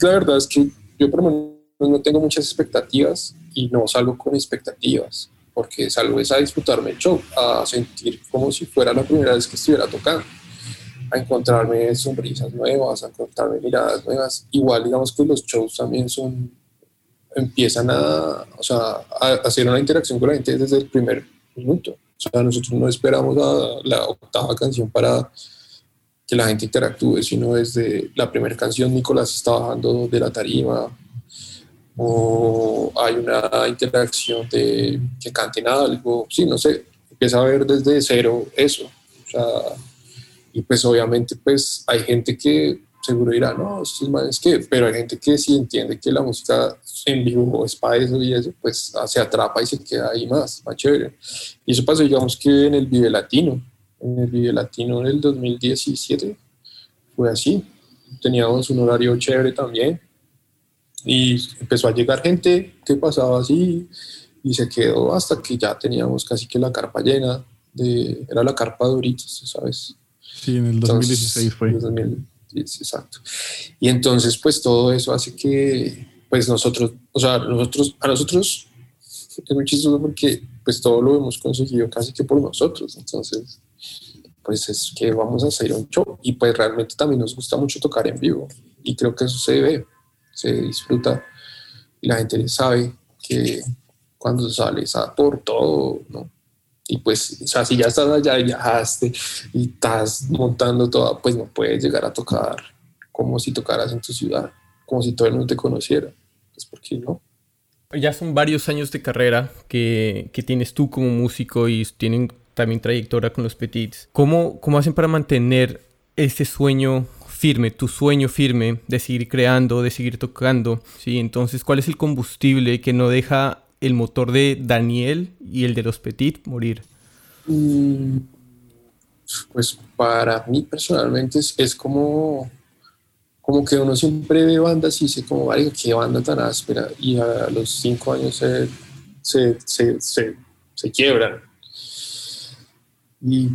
la verdad es que yo por lo menos no tengo muchas expectativas y no salgo con expectativas, porque salgo es a disfrutarme el show, a sentir como si fuera la primera vez que estuviera tocando, a encontrarme sonrisas nuevas, a encontrarme miradas nuevas. Igual digamos que los shows también son, empiezan a, o sea, a hacer una interacción con la gente desde el primer minuto. O sea, nosotros no esperamos a la octava canción para que la gente interactúe, sino desde la primera canción Nicolás está bajando de la tarima, o hay una interacción de que canten algo, sí, no sé, empieza a ver desde cero eso. O sea, y pues obviamente pues hay gente que seguro dirá, no, estos que, pero hay gente que sí entiende que la música en vivo es para eso y eso, pues se atrapa y se queda ahí más, más chévere. Y eso pasó, digamos que en el Vive Latino, en el Vive Latino del 2017, fue así. Teníamos un horario chévere también y empezó a llegar gente que pasaba así y se quedó hasta que ya teníamos casi que la carpa llena, de, era la carpa de Doritos, ¿sabes? Sí, en el 2016 fue exacto. Y entonces, pues todo eso hace que, pues nosotros, o sea, nosotros, a nosotros es muy chistoso porque pues todo lo hemos conseguido casi que por nosotros. Entonces, pues es que vamos a hacer un show y pues realmente también nos gusta mucho tocar en vivo y creo que eso se ve, se disfruta y la gente sabe que cuando sales a por todo, ¿no? Y pues, o sea, si ya estás allá y viajaste y estás montando todo, pues no puedes llegar a tocar como si tocaras en tu ciudad, como si todo el mundo te conociera. Pues, ¿por qué no? Ya son varios años de carrera que, que tienes tú como músico y tienen también trayectoria con los Petits. ¿Cómo, ¿Cómo hacen para mantener ese sueño firme, tu sueño firme de seguir creando, de seguir tocando? ¿sí? Entonces, ¿cuál es el combustible que no deja el motor de Daniel y el de los Petit morir? Mm, pues para mí personalmente es, como, como que uno siempre ve bandas y dice como, qué banda tan áspera y a los cinco años se, se, se, se quiebran. Y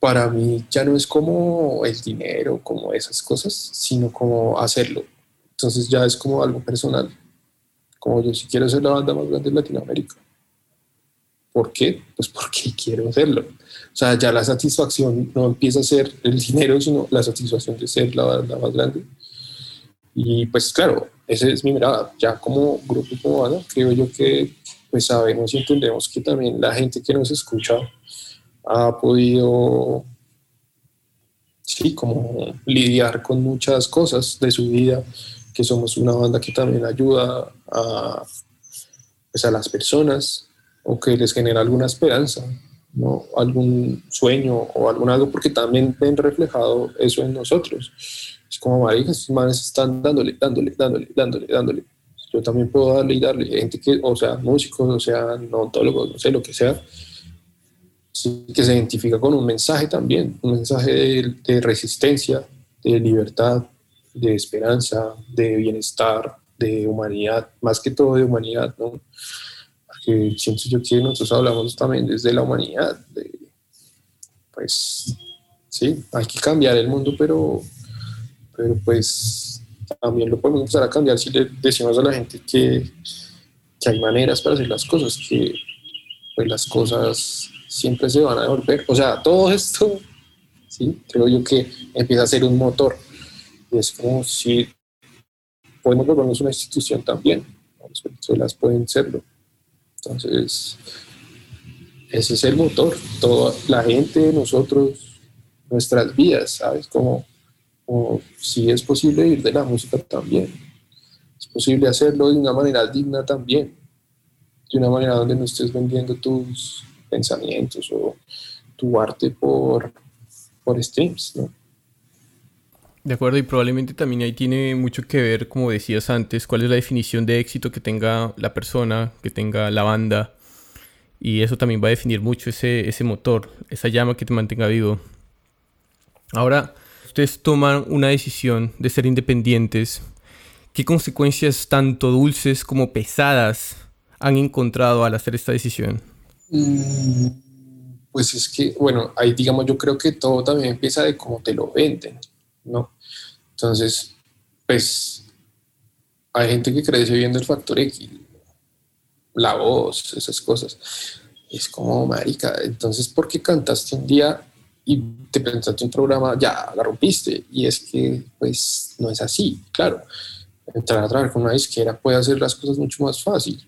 para mí ya no es como el dinero, como esas cosas, sino como hacerlo. Entonces ya es como algo personal como yo si quiero ser la banda más grande de Latinoamérica. ¿Por qué? Pues porque [LAUGHS] quiero hacerlo. O sea, ya la satisfacción no empieza a ser el dinero, sino la satisfacción de ser la banda más grande. Y pues claro, esa es mi mirada. Ya como grupo, como banda, creo yo que pues sabemos y entendemos que también la gente que nos escucha ha podido, sí, como lidiar con muchas cosas de su vida que somos una banda que también ayuda a, pues a las personas o que les genera alguna esperanza, ¿no? algún sueño o algún algo, porque también ven reflejado eso en nosotros. Es como, marijas, estos manes están dándole, dándole, dándole, dándole, dándole. Yo también puedo darle y darle. Gente que, o sea, músicos, o sea, odontólogos, no sé, lo que sea, que se identifica con un mensaje también, un mensaje de, de resistencia, de libertad, de esperanza, de bienestar, de humanidad, más que todo de humanidad, ¿no? Porque siento yo que nosotros hablamos también desde la humanidad, de, pues sí, hay que cambiar el mundo, pero, pero pues también lo podemos empezar a cambiar si le decimos a la gente que, que hay maneras para hacer las cosas, que pues las cosas siempre se van a devolver. O sea, todo [LAUGHS] esto, sí, creo yo que empieza a ser un motor y es como si podemos volvernos una institución también. Las personas pueden serlo. Entonces, ese es el motor. Toda la gente, nosotros, nuestras vidas, ¿sabes? Como, si es posible ir de la música también. Es posible hacerlo de una manera digna también. De una manera donde no estés vendiendo tus pensamientos o tu arte por, por streams, ¿no? De acuerdo, y probablemente también ahí tiene mucho que ver, como decías antes, cuál es la definición de éxito que tenga la persona, que tenga la banda. Y eso también va a definir mucho ese, ese motor, esa llama que te mantenga vivo. Ahora, ustedes toman una decisión de ser independientes. ¿Qué consecuencias tanto dulces como pesadas han encontrado al hacer esta decisión? Mm, Pues es que, bueno, ahí digamos, yo creo que todo también empieza de cómo te lo venden, ¿no? Entonces, pues hay gente que crece viendo el factor X, la voz, esas cosas. es como, marica, entonces, ¿por qué cantaste un día y te presentaste un programa, ya la rompiste? Y es que, pues, no es así, claro. Entrar a trabajar con una disquera puede hacer las cosas mucho más fácil,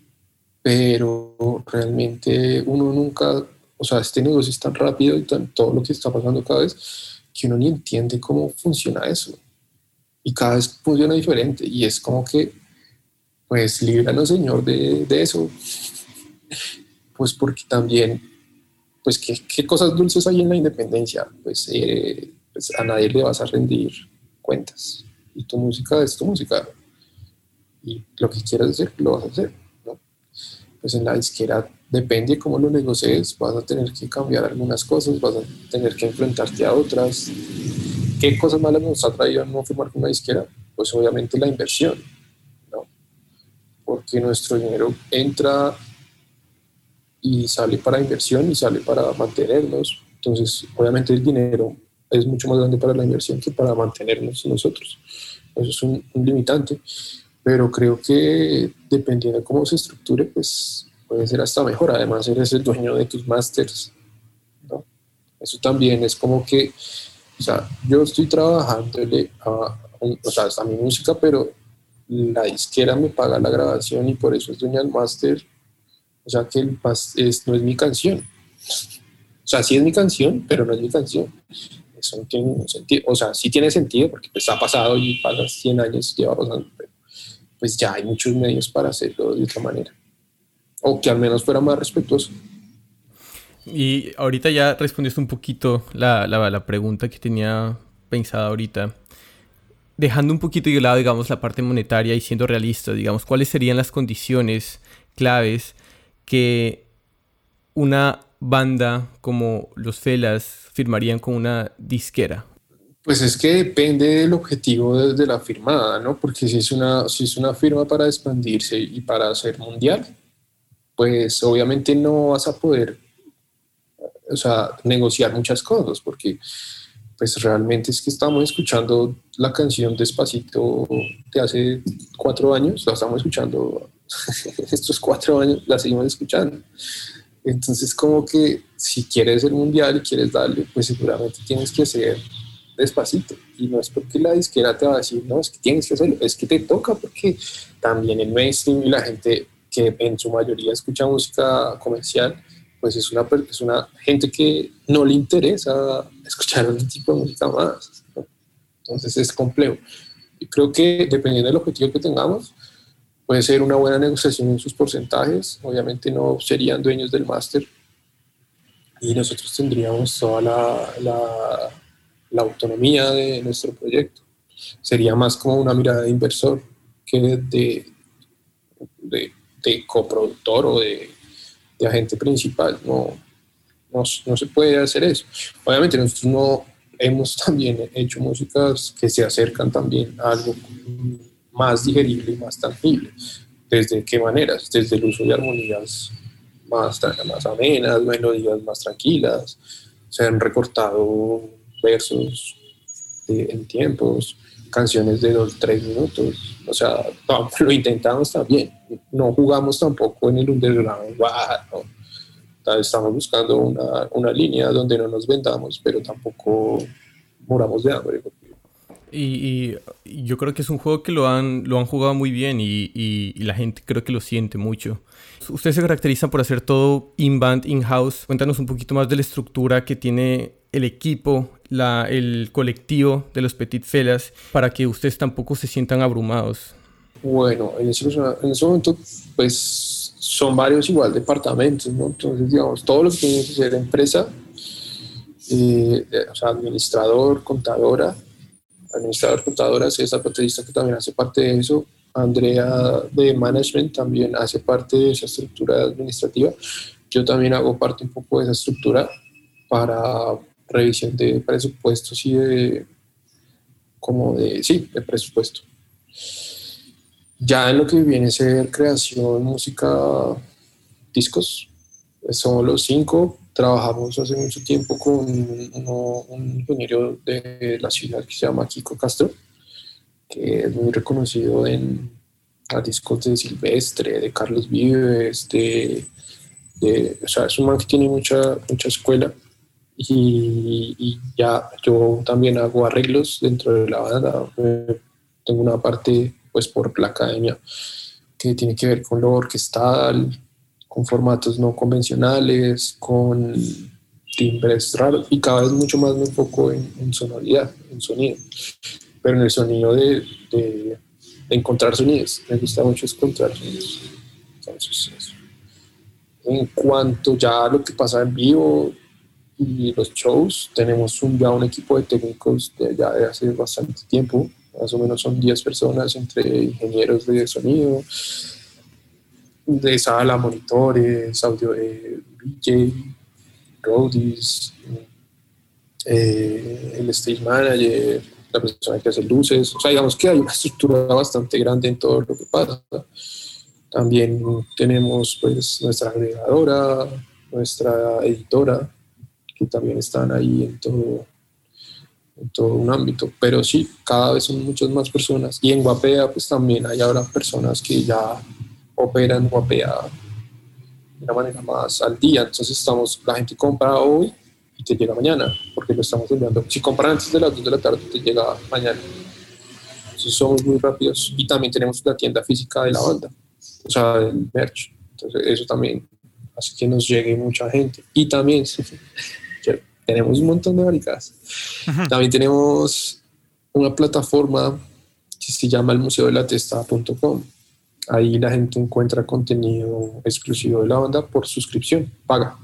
pero realmente uno nunca, o sea, este negocio es tan rápido y tan, todo lo que está pasando cada vez que uno ni entiende cómo funciona eso. Y cada vez funciona diferente y es como que pues líbranos Señor de, de eso, pues porque también, pues ¿qué, qué, cosas dulces hay en la independencia, pues, eh, pues, a nadie le vas a rendir cuentas y tu música es tu música y lo que quieras hacer lo vas a hacer. Pues en la disquera depende cómo lo negocies, vas a tener que cambiar algunas cosas, vas a tener que enfrentarte a otras. ¿Qué cosas malas nos ha traído no firmar con una disquera? Pues obviamente la inversión porque nuestro dinero entra y sale para inversión y sale para mantenernos. Entonces, obviamente el dinero es mucho más grande para la inversión que para mantenernos nosotros. Eso es un, limitante, pero creo que dependiendo de cómo se estructure, pues puede ser hasta mejor. Además, eres el dueño de tus másters. ¿no? Eso también es como que, o sea, yo estoy trabajándole a, o sea, a mi música, pero la disquera me paga la grabación y por eso es dueña del máster. O sea que el es, no es mi canción. O sea, sí es mi canción, pero no es mi canción. Eso no tiene sentido. O sea, sí tiene sentido porque pues ha pasado y pasa 100 años, lleva pasando, pues ya hay muchos medios para hacerlo de otra manera. O que al menos fuera más respetuoso. Y ahorita ya respondiste un poquito la, la, la pregunta que tenía pensada ahorita dejando un poquito de lado, digamos, la parte monetaria y siendo realista, digamos, ¿cuáles serían las condiciones claves que una banda como los Felas firmarían con una disquera? Pues es que depende del objetivo de, la firmada, ¿no? Porque si es, una, si es una firma para expandirse y para ser mundial, pues obviamente no vas a poder, o sea, negociar muchas cosas, porque pues realmente es que estamos escuchando la canción Despacito de hace cuatro años, la estamos escuchando [LAUGHS] estos cuatro años, la seguimos escuchando. Entonces, como que si quieres el mundial y quieres darle, pues seguramente tienes que hacer despacito. Y no es porque la disquera te va a decir, no, es que tienes que hacerlo, es que te toca porque también el mainstream y la gente que en su mayoría escucha música comercial, pues es una, es una gente que no le interesa escuchar otro tipo de música más. Entonces es complejo. Y creo que dependiendo del objetivo que tengamos, puede ser una buena negociación en sus porcentajes. Obviamente no serían dueños del máster y nosotros tendríamos toda la, la, la, autonomía de nuestro proyecto. Sería más como una mirada de inversor que de, de, de coproductor o de de agente principal. No, no, no, se puede hacer eso. Obviamente nosotros no hemos [LAUGHS] también hecho músicas que se acercan también a algo más digerible y más tangible. ¿Desde qué maneras? Desde el uso de armonías más, más amenas, melodías más tranquilas. Se han recortado versos en tiempos, canciones de dos, tres minutos. O sea, [LAUGHS] lo intentamos también. No jugamos tampoco en el underground. No. Estamos buscando una, una, línea donde no nos vendamos, pero tampoco moramos de hambre. Y, y, yo creo que es un juego que lo han, lo han jugado muy bien y, y, la gente creo que lo siente mucho. Ustedes se caracterizan por hacer todo in-band, in-house. Cuéntanos un poquito más de la estructura que tiene el equipo, la, el colectivo de los Petit Felas, para que ustedes tampoco se sientan abrumados. Bueno, en ese, en ese momento, pues son varios igual departamentos, ¿no? Entonces, digamos, todo lo que tiene que ser empresa, eh, o sea, administrador, contadora, administrador, contadora, César Patricia, que también hace parte de eso, Andrea de Management también hace parte de esa estructura administrativa. Yo también hago parte un poco de esa estructura para revisión de presupuestos y de, como de, sí, de presupuesto. Ya en lo que viene a ser creación, música, discos, somos los cinco, trabajamos hace mucho tiempo con un ingeniero de la ciudad que se llama Kiko Castro, que es muy reconocido en a discos de Silvestre, de Carlos Vives, de, o sea, es un man que tiene mucha, mucha escuela y, ya yo también hago arreglos dentro de la banda. tengo una parte pues por la academia que tiene que ver con lo orquestal, con formatos no convencionales, con timbres raros y cada vez mucho más me enfoco en, sonoridad, en sonido, pero en el sonido de, de, encontrar sonidos, me gusta mucho encontrar sonidos. En cuanto ya a lo que pasa en vivo, y los shows. Tenemos un, ya un equipo de técnicos de, ya de hace bastante tiempo, más o menos son 10 personas entre ingenieros de sonido, de sala, monitores, audio, eh, DJ, roadies, eh, el stage manager, la persona que hace luces. O sea, digamos que hay una estructura bastante grande en todo lo que pasa. También tenemos pues nuestra agregadora, nuestra editora, también están ahí en todo, en todo un ámbito. Pero sí, cada vez son muchas más personas. Y en Guapea, pues también hay ahora personas que ya operan Guapea de una manera más al día. Entonces estamos, la gente compra hoy y te llega mañana, porque lo estamos enviando. Si compran antes de las 2 de la tarde, te llega mañana. Entonces somos muy rápidos. Y también tenemos la tienda física de la banda, o sea, el merch. Entonces eso también hace que nos llegue mucha gente. Y también [LAUGHS] tenemos un montón de barricadas. También tenemos una plataforma que se llama el museo de la testa.com. Ahí la gente encuentra contenido exclusivo de la banda por suscripción, paga.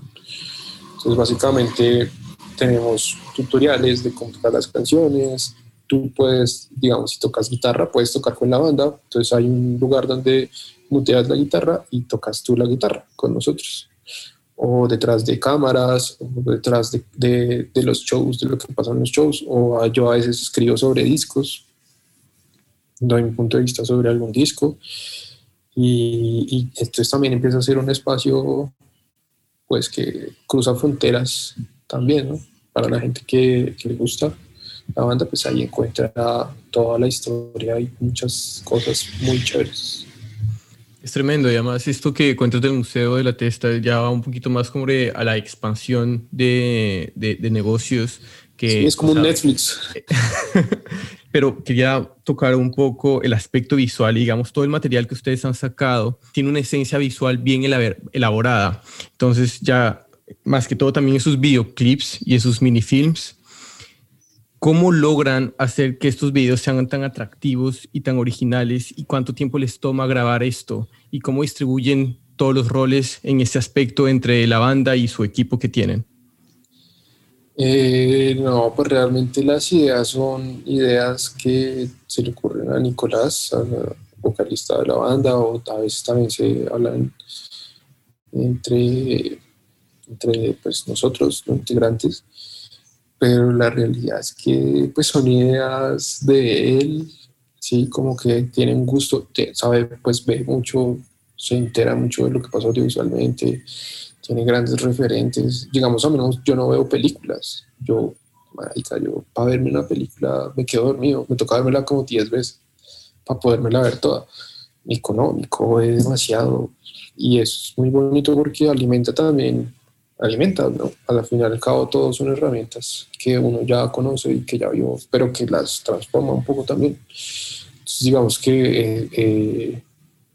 Entonces, básicamente tenemos tutoriales de cómo tocar las canciones. Tú puedes, digamos, si tocas guitarra, puedes tocar con la banda. Entonces, hay un lugar donde muteas la guitarra y tocas tú la guitarra con nosotros o detrás de cámaras, o detrás de, de, los shows, de lo que pasa en los shows, o yo a veces escribo sobre discos, doy mi punto de vista sobre algún disco, y, y entonces también empieza a ser un espacio pues que cruza fronteras también, ¿no? Para la gente que, que le gusta la banda, pues ahí encuentra toda la historia y muchas cosas muy chéveres. Es tremendo y además esto que cuentas del Museo de la Testa ya va un poquito más como a la expansión de, de, negocios que... Sí, es como un Netflix. [LAUGHS] Pero quería tocar un poco el aspecto visual, digamos, todo el material que ustedes han sacado tiene una esencia visual bien elaborada. Entonces ya, más que todo también esos videoclips y esos minifilms ¿Cómo logran hacer que estos videos sean tan atractivos y tan originales? ¿Y cuánto tiempo les toma grabar esto? ¿Y cómo distribuyen todos los roles en ese aspecto entre la banda y su equipo que tienen? Eh, no, pues realmente las ideas son ideas que se le ocurren a Nicolás, al vocalista de la banda, o a veces también se hablan entre, entre pues, nosotros, los integrantes pero la realidad es que pues son ideas de él, sí, como que tiene un gusto, sabe, pues ve mucho, se entera mucho de lo que pasa audiovisualmente, tiene grandes referentes, digamos, a menos yo no veo películas, yo, marica, yo para verme una película me quedo dormido, me toca vermela como 10 veces para podérmela ver toda. Económico, es demasiado y es muy bonito porque alimenta también alimenta, ¿no? A la final al cabo todos son herramientas que uno ya conoce y que ya vio, pero que las transforma un poco también. Entonces digamos que eh, eh,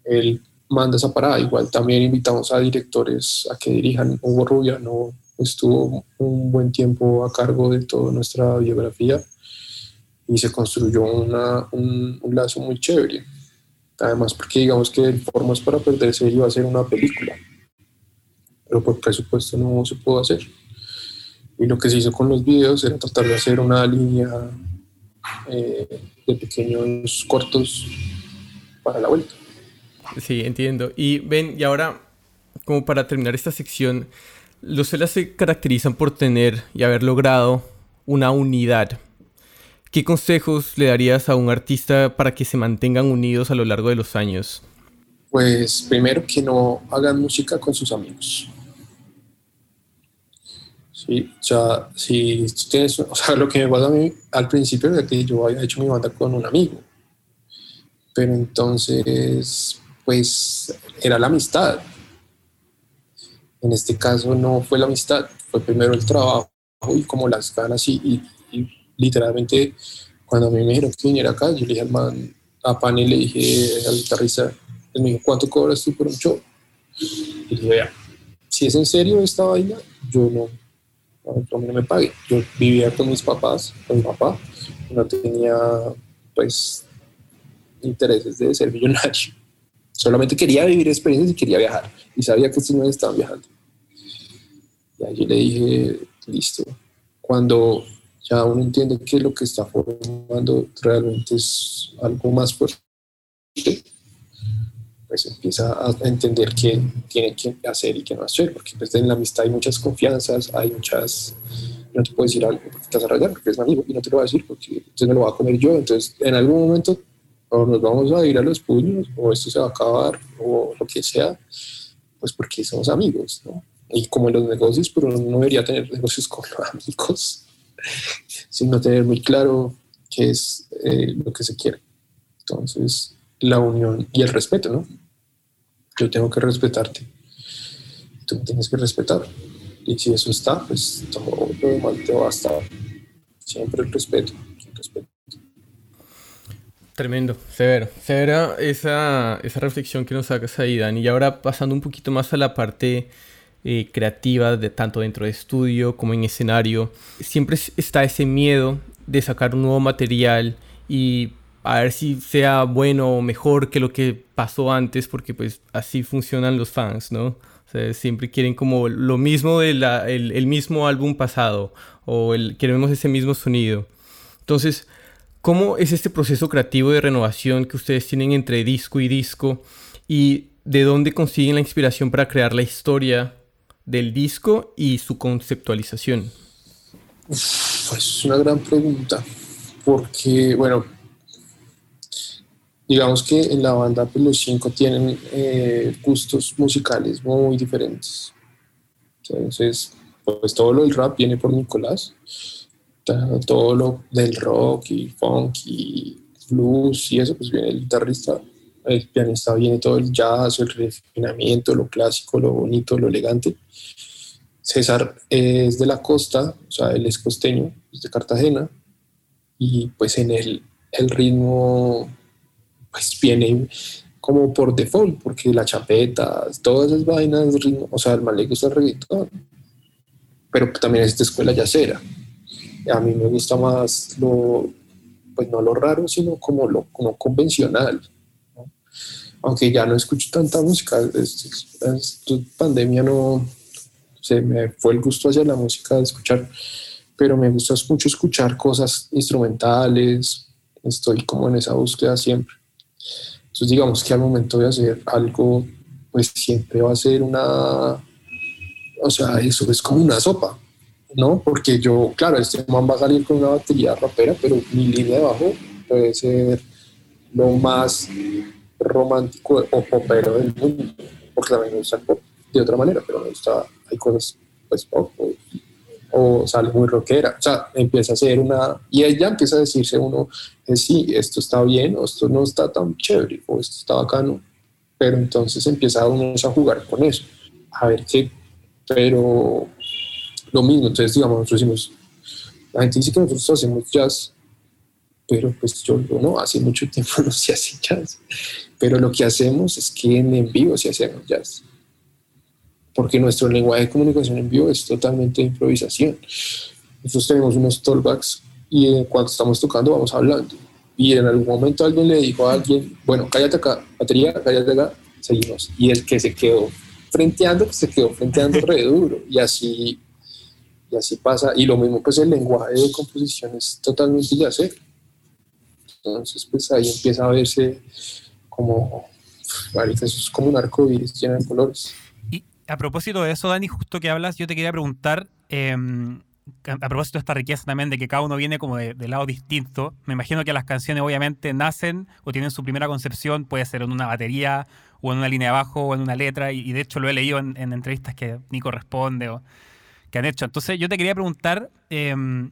él manda esa parada. Igual también invitamos a directores a que dirijan. Hugo Rubiano estuvo un buen tiempo a cargo de toda nuestra biografía y se construyó una, un, un, lazo muy chévere. Además porque digamos que el Formas para Perderse iba a ser una película pero por presupuesto no se pudo hacer. Y lo que se hizo con los videos era tratar de hacer una línea eh, de pequeños cortos para la vuelta. Sí, entiendo. Y ven, y ahora, como para terminar esta sección, los celas se caracterizan por tener y haber logrado una unidad. ¿Qué consejos le darías a un artista para que se mantengan unidos a lo largo de los años? Pues primero que no hagan música con sus amigos Sí, o sea, si tienes, o sea, lo que me pasa a mí al principio era que yo había hecho mi banda con un amigo, pero entonces, pues, era la amistad. En este caso no fue la amistad, fue primero el trabajo y como las ganas y, literalmente cuando a mí me dijeron que viniera acá, yo le dije al man, a Pani le dije al guitarrista, él me dijo, ¿cuánto cobras tú por un show? Y le dije, vea, si es en serio esta vaina, yo no, me pague. Yo vivía con mis papás, con mi papá, no tenía, pues, intereses de ser millonario. [LAUGHS] Solamente quería vivir experiencias y quería viajar. Y sabía que estos no estaban viajando. Y allí le dije, listo. Cuando ya uno entiende que lo que está formando realmente es algo más fuerte, pues empieza a entender qué tiene que hacer y qué no hacer, porque pues en la amistad hay muchas confianzas, hay muchas, no te puedo decir algo porque te vas a rayar, porque es mi amigo, y no te lo voy a decir porque entonces me lo voy a comer yo, entonces en algún momento o nos vamos a ir a los puños, o esto se va a acabar, o lo que sea, pues porque somos amigos, ¿no? Y como en los negocios, pero no debería tener negocios con los amigos, [LAUGHS] sino tener muy claro qué es eh, lo que se quiere. Entonces, la unión y el respeto, ¿no? Yo tengo que respetarte, tú tienes que respetar. Y si eso está, pues todo lo demás te va a estar. Siempre el respeto, respeto. Tremendo, severo. Severa esa, esa reflexión que nos sacas ahí, Dani. Y ahora pasando un poquito más a la parte eh, creativa, de, tanto dentro de estudio como en escenario, siempre está ese miedo de sacar un nuevo material y a ver si sea bueno o mejor que lo que pasó antes, porque pues así funcionan los fans, ¿no? O sea, siempre quieren como lo mismo del el, el mismo álbum pasado o el, queremos ese mismo sonido. Entonces, ¿Cómo es este proceso creativo de renovación que ustedes tienen entre disco y disco? ¿Y de dónde consiguen la inspiración para crear la historia del disco y su conceptualización? Uf, es una gran pregunta, porque, bueno, digamos que en la banda pues, los cinco tienen eh, gustos musicales muy diferentes. Entonces, pues todo lo del rap viene por Nicolás todo lo del rock y funk y blues y eso, pues viene el guitarrista, el pianista viene todo el jazz, el refinamiento, lo clásico, lo bonito, lo elegante. César es de la costa, o sea, él es costeño, es de Cartagena, y pues en el, el ritmo pues viene como por default, porque la chapeta, todas esas vainas, ritmo, o sea, al mal le gusta pero también es de escuela yacera. A mí me gusta más lo, pues no lo raro, sino como lo como convencional. Aunque ya no escucho tanta música, esta pandemia no, se me fue el gusto hacia la música de escuchar, pero me gusta mucho escuchar cosas instrumentales, estoy como en esa búsqueda siempre. Entonces digamos que al momento de hacer algo, pues siempre va a ser una, o sea, eso es como una sopa, ¿no? Porque yo, claro, este man va a salir con una batería rapera, pero mi línea de bajo puede ser lo más romántico o popero del mundo, porque también me gusta el pop de otra manera, pero me gusta, hay cosas, pues pop, o, sale muy rockera, o sea, empieza a ser una, y ella empieza a decirse uno, eh, sí, esto está bien, o esto no está tan chévere, o esto está bacano, pero entonces empieza uno a jugar con eso, a ver qué, pero lo mismo. Entonces, digamos, nosotros decimos, la gente dice que nosotros hacemos jazz, pero pues yo no, hace mucho tiempo [LAUGHS] no se hace jazz. Pero lo que hacemos es que en, vivo sí hacemos jazz. Porque nuestro lenguaje de comunicación en vivo es totalmente de improvisación. Nosotros tenemos unos tollbacks y cuando estamos tocando vamos hablando. Y en algún momento alguien le dijo a alguien, bueno, cállate acá, batería, cállate acá, seguimos. Y el que se quedó frenteando, pues se quedó frenteando re [LAUGHS] duro. Y así y así pasa. Y lo mismo, pues el lenguaje de composición es totalmente yacer. Entonces, pues ahí empieza a verse como, eso es como un arco iris lleno de colores. A propósito de eso, Dani, justo que hablas, yo te quería preguntar, em, a propósito de esta riqueza también de que cada uno viene como de, lado distinto, me imagino que las canciones obviamente nacen o tienen su primera concepción, puede ser en una batería o en una línea de bajo o en una letra, y, de hecho lo he leído en, en entrevistas que Nico responde o que han hecho. Entonces yo te quería preguntar em,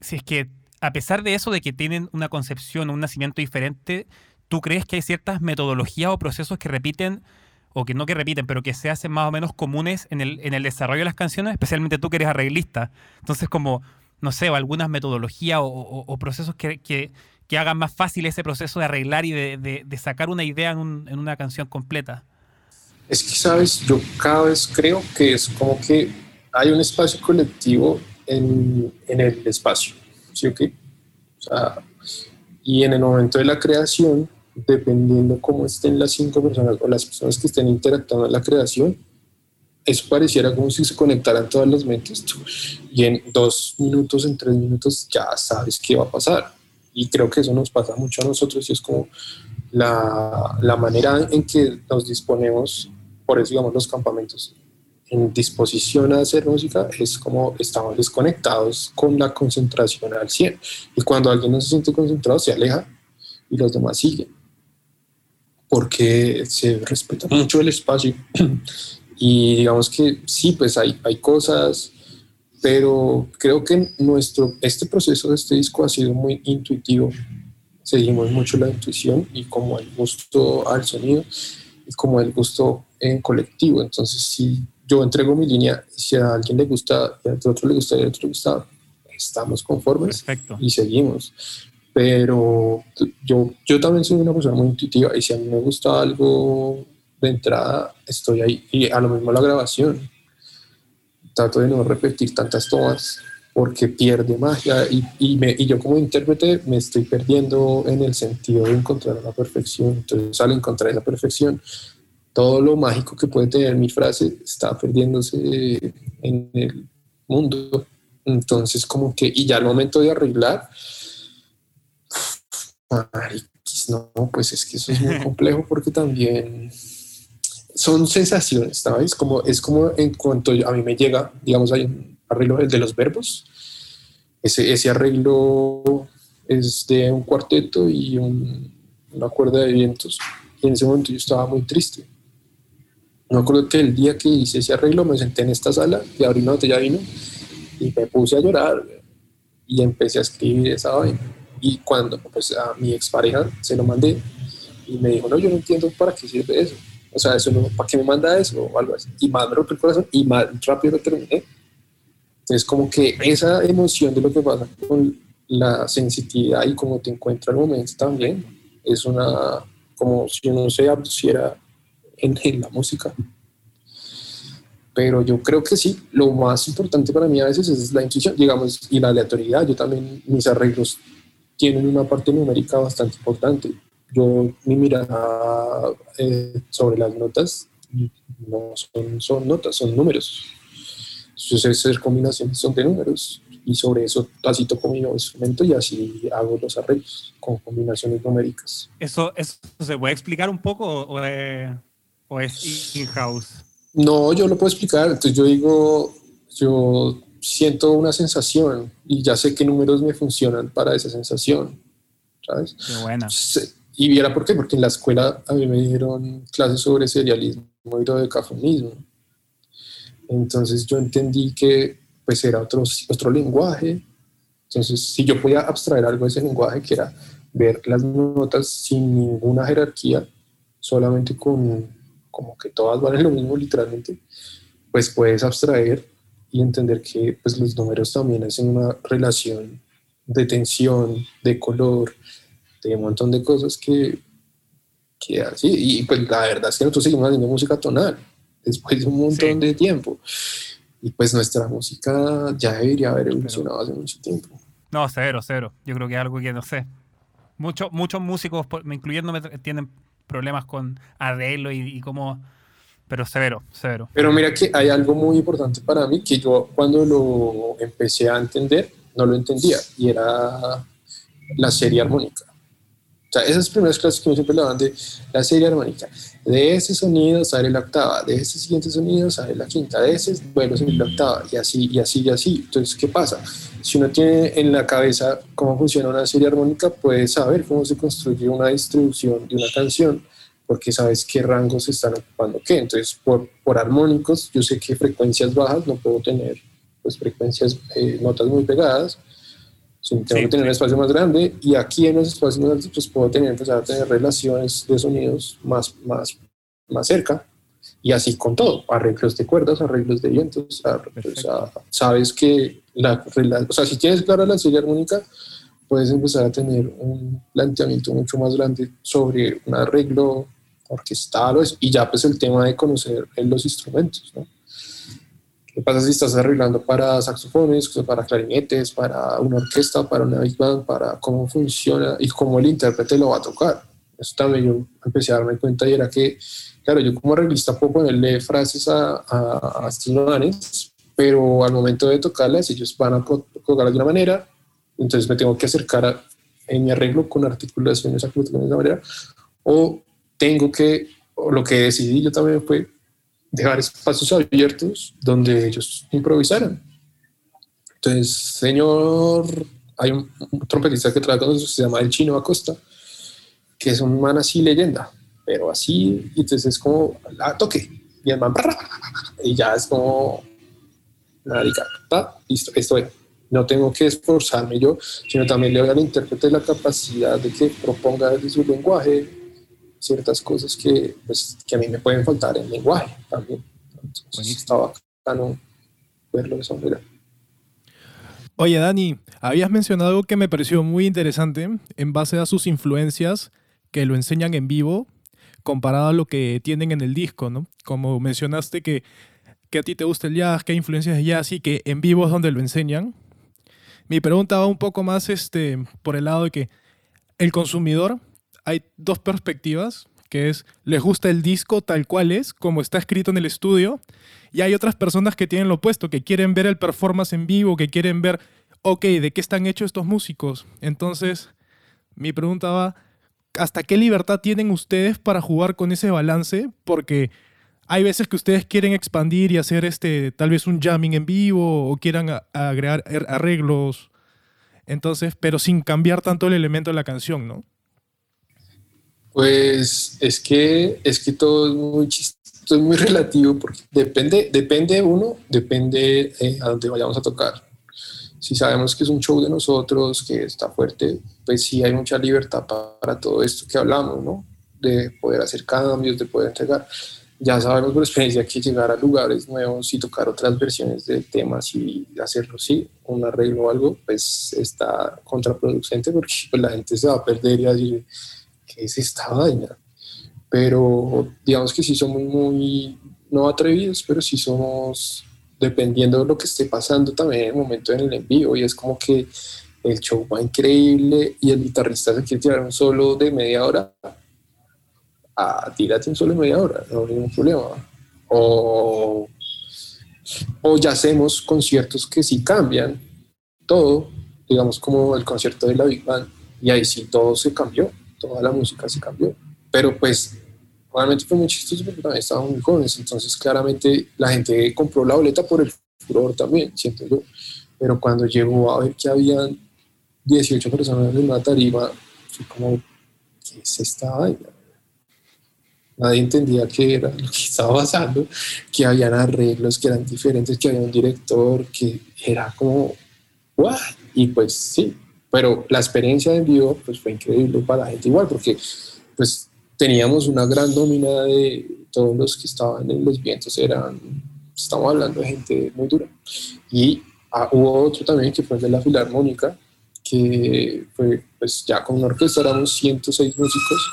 si es que a pesar de eso, de que tienen una concepción, un nacimiento diferente, ¿tú crees que hay ciertas metodologías o procesos que repiten, o que no que repiten, pero que se hacen más o menos comunes en el, en el desarrollo de las canciones, especialmente tú que eres arreglista? Entonces, como, no sé, o algunas metodologías o, procesos que, que, que, hagan más fácil ese proceso de arreglar y de, de, sacar una idea en, en una canción completa. Es que, sabes, yo cada vez creo que es como que hay un espacio colectivo en, en el espacio ¿sí o qué? O sea, y en el momento de la creación, dependiendo cómo estén las cinco personas o las personas que estén interactuando en la creación, eso pareciera como si se conectaran todas las mentes y en dos minutos, en tres minutos ya sabes qué va a pasar. Y creo que eso nos pasa mucho a nosotros y es como la, la manera en que nos disponemos, por eso digamos los campamentos, en disposición a hacer música es como estamos desconectados con la concentración al 100. Y cuando alguien no se siente concentrado, se aleja y los demás siguen. Porque se respeta mucho el espacio. [CLEARS THROAT] y digamos que sí, pues hay, hay cosas, pero creo que nuestro, este proceso de este disco ha sido muy intuitivo. Seguimos mucho la intuición y como el gusto al sonido y como el gusto en colectivo. Entonces sí yo entrego mi línea si a alguien le gusta y a otro le gusta y a otro le gusta, estamos conformes y seguimos. Pero yo, yo también soy una persona muy intuitiva y si a mí me gusta algo de entrada, estoy ahí. Y a lo mismo la grabación. Trato de no repetir tantas tomas porque pierde magia y, y, yo como intérprete me estoy perdiendo en el sentido de encontrar la perfección. Entonces al encontrar esa perfección todo lo mágico que puede tener mi frase está perdiéndose en el mundo. Entonces, como que, y ya al momento de arreglar, no, pues es que eso es muy [LAUGHS] complejo porque también son sensaciones, ¿sabes? Como, es como en cuanto a mí me llega, digamos, hay un arreglo el de los verbos. Ese, ese arreglo es de un cuarteto y una cuerda de vientos. Y en ese momento yo estaba muy triste me acuerdo que el día que hice ese arreglo me senté en esta sala y abrí una botella de vino y me puse a llorar y empecé a escribir esa vaina. Y cuando pues, a mi expareja se lo mandé y me dijo, no, yo no entiendo para qué sirve eso. O sea, eso no, ¿para qué me manda eso? O algo así. Y más me rompió el corazón y más rápido lo terminé. Entonces, como que esa emoción de lo que pasa con la sensitividad y cómo te encuentra el momento también es una, como si uno se abduciera en, la música. Pero yo creo que sí, lo más importante para mí a veces es la intuición, digamos, y la aleatoriedad. Yo también, mis arreglos tienen una parte numérica bastante importante. Yo, mi mirada eh, sobre las notas no son, son notas, son números. Entonces, esas combinaciones son de números y sobre eso así toco mi instrumento y así hago los arreglos con combinaciones numéricas. ¿Eso, eso se puede explicar un poco o, ¿O es in-house? No, yo lo puedo explicar. Entonces yo digo, yo siento una sensación y ya sé qué números me funcionan para esa sensación. ¿Sabes? Qué buena. Y viera por qué, porque en la escuela a mí me dieron clases sobre serialismo y dodecafonismo. Entonces yo entendí que pues era otro, otro lenguaje. Entonces, si yo podía abstraer algo de ese lenguaje, que era ver las notas sin ninguna jerarquía, solamente con como que todas valen lo mismo literalmente, pues puedes abstraer y entender que pues, los números también hacen una relación de tensión, de color, de un montón de cosas que, que así, y pues la verdad es que nosotros seguimos haciendo música tonal después de un montón de tiempo. Y pues nuestra música ya debería haber evolucionado hace mucho tiempo. No, cero, cero. Yo creo que es algo que no sé. Muchos, muchos músicos, incluyéndome, tienen problemas con arreglo y, y como... Pero severo, severo. Pero mira que hay algo muy importante para mí que yo cuando lo empecé a entender no lo entendía y era la serie armónica. O sea, esas primeras clases que me siempre le de la serie armónica. De ese sonido sale la octava, de ese siguiente sonido sale la quinta, de ese vuelve a la octava, y así, y así, y así. Entonces, ¿qué pasa? Si uno tiene en la cabeza cómo funciona una serie armónica, puede saber cómo se construye una distribución de una canción, porque sabes qué rangos están ocupando qué. Entonces, por, por armónicos, yo sé qué frecuencias bajas no puedo tener pues, frecuencias, eh, notas muy pegadas, tengo que tener un espacio más grande y aquí en los espacios más grandes pues puedo tener, empezar a tener relaciones de sonidos más, más, más cerca y así con todo, arreglos de cuerdas, arreglos de vientos, sabes que la, o sea, si tienes clara la serie armónica, puedes empezar a tener un planteamiento mucho más grande sobre un arreglo orquestal y ya pues el tema de conocer los instrumentos, ¿no? ¿Qué pasa si estás arreglando para saxofones, para clarinetes, para una orquesta, para una big band, para cómo funciona y cómo el intérprete lo va a tocar? Eso también yo empecé a darme cuenta y era que, claro, yo como arreglista puedo ponerle frases a, a, a estos manes, pero al momento de tocarlas ellos van a tocarlas de una manera, entonces me tengo que acercar en mi arreglo con articulaciones de esa manera, o tengo que, o lo que decidí yo también fue dejar espacios abiertos donde ellos improvisaran. Entonces, señor, hay un, trompetista que trabaja con nosotros, se llama El Chino Acosta, que es un man así leyenda, pero así, y entonces es como, la toque, y el man, [LAUGHS] y ya es como, narica, listo, esto es. No tengo que esforzarme yo, sino también le doy al intérprete la capacidad de que proponga desde su lenguaje ciertas cosas que, pues, que a mí me pueden faltar en lenguaje también. Entonces, estaba bacano verlo de esa manera. Oye, Dani, habías mencionado algo que me pareció muy interesante en base a sus influencias que lo enseñan en vivo comparado a lo que tienen en el disco, ¿no? Como mencionaste que, que a ti te gusta el jazz, que hay influencias de jazz y que en vivo es donde lo enseñan. Mi pregunta va un poco más este, por el lado de que el consumidor hay dos perspectivas, que es, les gusta el disco tal cual es, como está escrito en el estudio, y hay otras personas que tienen lo opuesto, que quieren ver el performance en vivo, que quieren ver, ok, ¿de qué están hechos estos músicos? Entonces, mi pregunta va, ¿hasta qué libertad tienen ustedes para jugar con ese balance? Porque hay veces que ustedes quieren expandir y hacer este, tal vez un jamming en vivo o quieran agregar arreglos, entonces, pero sin cambiar tanto el elemento de la canción, ¿no? Pues es que, es que todo es muy es muy relativo porque depende, depende uno, depende eh, a dónde vayamos a tocar. Si sabemos que es un show de nosotros, que está fuerte, pues sí hay mucha libertad para, todo esto que hablamos, ¿no? De poder hacer cambios, de poder entregar. Ya sabemos por experiencia que llegar a lugares nuevos y tocar otras versiones de temas y hacerlo, sí, un arreglo o algo, pues está contraproducente porque pues, la gente se va a perder y a decir, ¿qué es esta vaina? Pero digamos que sí somos muy, no atrevidos, pero sí somos, dependiendo de lo que esté pasando también en el momento en el envío, y es como que el show va increíble y el guitarrista se quiere tirar un solo de media hora, ah, tírate un solo media hora, no hay ningún problema. O, o ya hacemos conciertos que sí cambian todo, digamos como el concierto de la Big Band, y ahí sí todo se cambió toda la música se cambió. Pero pues realmente fue muy chistoso porque también estaban muy jóvenes, entonces claramente la gente compró la boleta por el furor también, siento yo. Pero cuando llegó a ver que habían 18 personas en una tarima, fue como, ¿qué es esta vaina? Nadie entendía qué era lo que estaba pasando, que habían arreglos que eran diferentes, que había un director, que era como, ¿what? Y pues sí, pero la experiencia en vivo pues, fue increíble para la gente igual, porque pues teníamos una gran nómina de todos los que estaban en los vientos, eran, estamos hablando de gente muy dura. Y ah, hubo otro también que fue el de la Filarmónica, que fue pues ya con una orquesta éramos 106 músicos,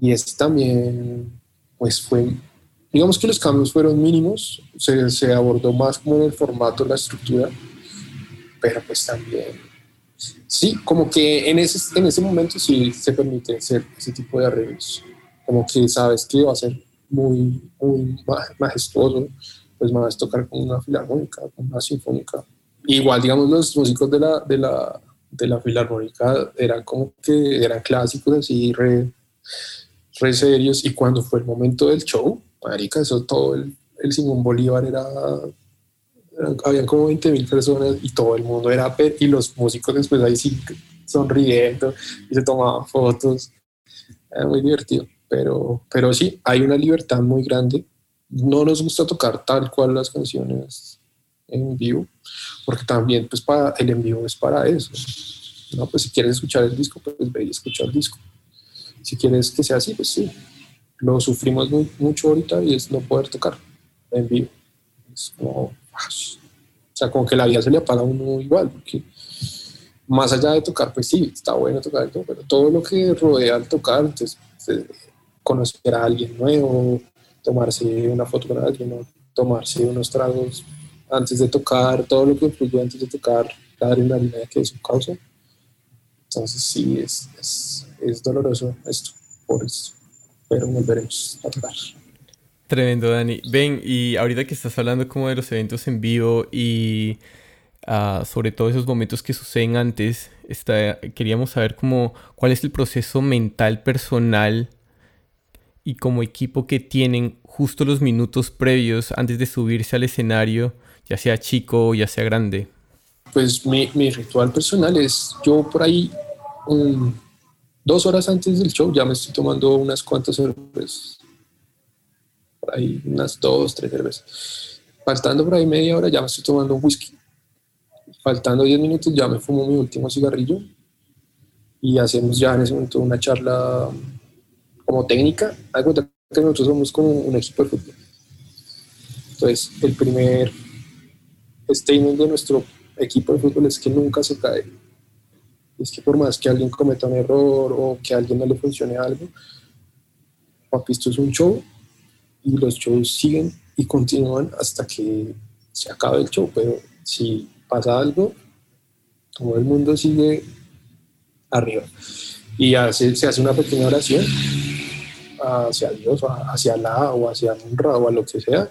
y este también pues fue, digamos que los cambios fueron mínimos, se, se abordó más como en el formato, la estructura, pero pues también sí, como que en ese, en ese momento sí se permite hacer ese tipo de arreglos. Como que sabes que va a ser muy, muy majestuoso, pues más tocar con una filarmónica, con una sinfónica. Igual, digamos, los músicos de la, de la, de la filarmónica eran como que eran clásicos así, re, re serios. Y cuando fue el momento del show, marica, eso todo el, el Simón Bolívar era habían como 20 mil personas y todo el mundo era, y los músicos después ahí sí sonriendo y se tomaban fotos. Era muy divertido, pero, pero sí, hay una libertad muy grande. No nos gusta tocar tal cual las canciones en vivo, porque también pues para el en vivo es para eso. No, pues si quieres escuchar el disco, pues ve y escucha el disco. Si quieres que sea así, pues sí. Lo sufrimos muy, mucho ahorita y es no poder tocar en vivo. Es como, ah, o sea, como que la vida se le apaga a uno igual, porque más allá de tocar, pues sí, está bueno tocar, pero todo lo que rodea al tocar, entonces eh, conocer a alguien nuevo, tomarse una foto con alguien, tomarse unos tragos antes de tocar, todo lo que influye antes de tocar, la adrenalina que eso causa. Entonces sí, es, es, es doloroso esto, por eso, pero volveremos a tocar. Tremendo, Dani. Ven, y ahorita que estás hablando como de los eventos en vivo y uh, sobre todo esos momentos que suceden antes, está, queríamos saber cómo, cuál es el proceso mental personal y como equipo que tienen justo los minutos previos antes de subirse al escenario, ya sea chico o ya sea grande. Pues mi, mi ritual personal es, yo por ahí, um, dos horas antes del show ya me estoy tomando unas cuantas cervezas por ahí unas dos, tres cervezas. Faltando por ahí media hora ya me estoy tomando un whisky. Faltando diez minutos ya me fumo mi último cigarrillo y hacemos ya en ese momento una charla como técnica. Hay que nosotros somos como un equipo de fútbol. Entonces, el primer statement de nuestro equipo de fútbol es que nunca se cae. Es que por más que alguien cometa un error o que a alguien no le funcione algo, papi, esto es un show y los shows siguen y continúan hasta que se acabe el show, pero si pasa algo, todo el mundo sigue arriba. Y se hace una pequeña oración hacia Dios, hacia la o hacia Munra o a lo que sea,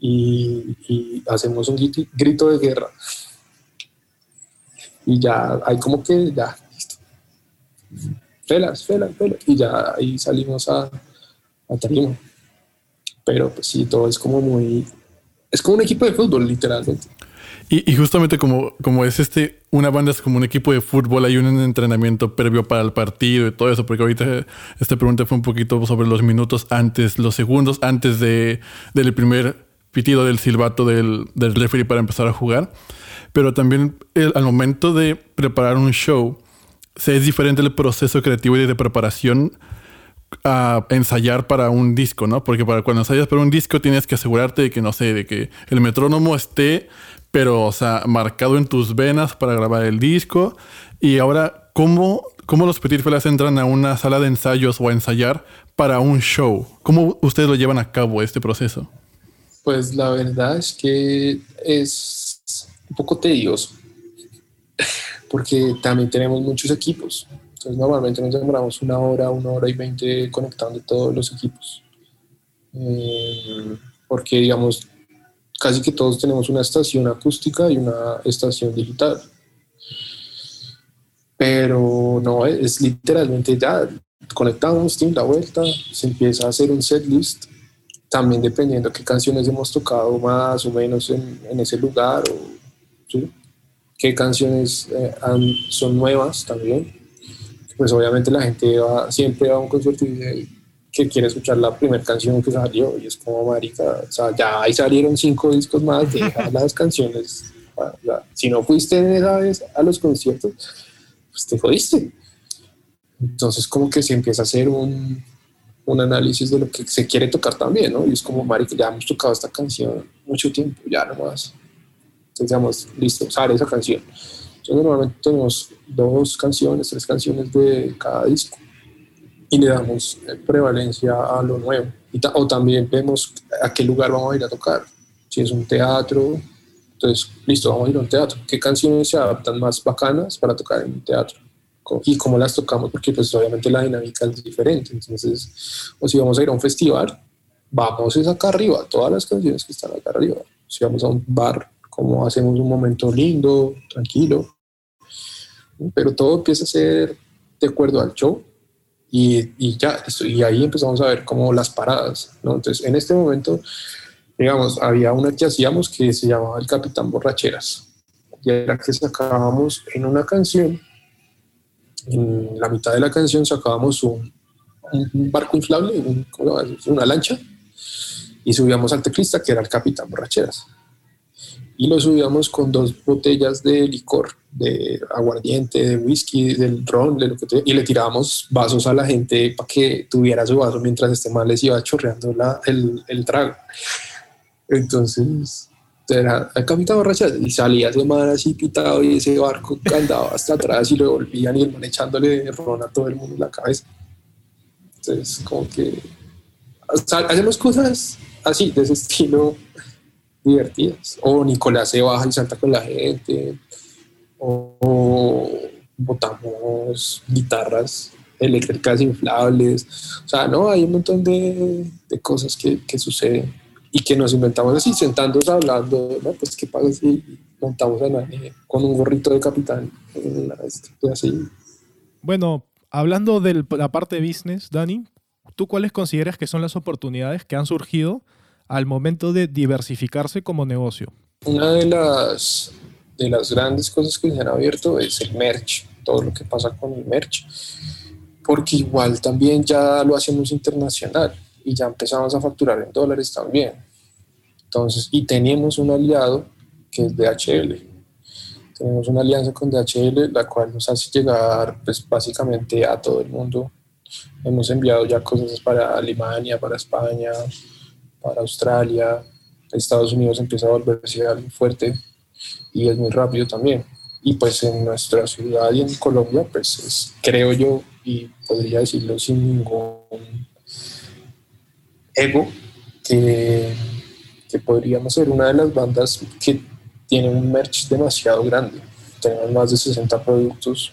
y hacemos un grito, de guerra. Y ya hay como que ya, listo. Felas, felas, felas. Y ya ahí salimos a, a tarima pero pues sí, todo es como muy... Es como un equipo de fútbol, literalmente. Y, justamente como, como es este, una banda es como un equipo de fútbol, hay un entrenamiento previo para el partido y todo eso, porque ahorita esta pregunta fue un poquito sobre los minutos antes, los segundos antes de, del primer pitido del silbato del, del referee para empezar a jugar. Pero también al momento de preparar un show, es diferente el proceso creativo y de preparación a ensayar para un disco, ¿no? Porque para cuando ensayas para un disco tienes que asegurarte de que, no sé, de que el metrónomo esté, pero, o sea, marcado en tus venas para grabar el disco. Y ahora, ¿cómo, cómo los Petit Felas entran a una sala de ensayos o a ensayar para un show? ¿Cómo ustedes lo llevan a cabo este proceso? Pues la verdad es que es un poco tedioso, porque también tenemos muchos equipos. Entonces normalmente nos demoramos una hora, una hora y veinte conectando todos los equipos. Eh, porque digamos, casi que todos tenemos una estación acústica y una estación digital. Pero no, es literalmente ya conectamos, tiene la vuelta, se empieza a hacer un set list, también dependiendo qué canciones hemos tocado más o menos en, en ese lugar, o qué canciones eh, son nuevas también. Pues obviamente la gente va, siempre va a un concierto y que quiere escuchar la primera canción que salió y es como marica, o sea, ya ahí salieron cinco discos más, deja [LAUGHS] las canciones, si no fuiste esa vez a los conciertos, pues te jodiste. Entonces como que se empieza a hacer un, un análisis de lo que se quiere tocar también, ¿no? Y es como, marica, ya hemos tocado esta canción mucho tiempo, ya nomás. Entonces, digamos, listo, sale esa canción normalmente tenemos dos canciones, tres canciones de cada disco y le damos prevalencia a lo nuevo. Y o también vemos a qué lugar vamos a ir a tocar. Si es un teatro, entonces, listo, vamos a ir a un teatro. ¿Qué canciones se adaptan más bacanas para tocar en un teatro? Y cómo las tocamos, porque pues obviamente la dinámica es diferente. Entonces, o si vamos a ir a un festival, vamos es acá arriba, todas las canciones que están acá arriba. Si vamos a un bar, como hacemos un momento lindo, tranquilo, pero todo empieza a ser de acuerdo al show y, y ya, y ahí empezamos a ver como las paradas, ¿no? Entonces, en este momento, digamos, había una que hacíamos que se llamaba El Capitán Borracheras, y era que sacábamos en una canción, en la mitad de la canción sacábamos un, barco inflable, una lancha, y subíamos al teclista que era el Capitán Borracheras. y lo subíamos con dos botellas de licor, de aguardiente, de whisky, del ron, y le tirábamos vasos a la gente para que tuviera su vaso mientras este mal les iba chorreando el, el trago. Entonces, era el capitán borracha y salía ese man así pitado y ese barco andaba hasta atrás y lo volvían y el man echándole ron a todo el mundo en la cabeza. Entonces, como que hacemos cosas así, de ese estilo divertidas. O Nicolás se baja y salta con la gente. O botamos guitarras eléctricas inflables. O sea, no, hay un montón de, cosas que, que, suceden y que nos inventamos así, sentándonos hablando, ¿no? Pues qué pasa si montamos a nadie con un gorrito de capitán. Así. Bueno, hablando de la parte de business, Dani, ¿tú cuáles consideras que son las oportunidades que han surgido al momento de diversificarse como negocio? Una de las, de las grandes cosas que se han abierto es el merch, todo lo que pasa con el merch, porque igual también ya lo hacemos internacional y ya empezamos a facturar en dólares también. Entonces, y tenemos un aliado que es DHL. Tenemos una alianza con DHL, la cual nos hace llegar pues, básicamente a todo el mundo. Hemos enviado ya cosas para Alemania, para España, para Australia, Estados Unidos empieza a volverse algo fuerte y es muy rápido también. Y pues en nuestra ciudad y en Colombia, pues creo yo, y podría decirlo sin ningún ego, que, que podríamos ser una de las bandas que tiene un merch demasiado grande. Tenemos más de 60 productos.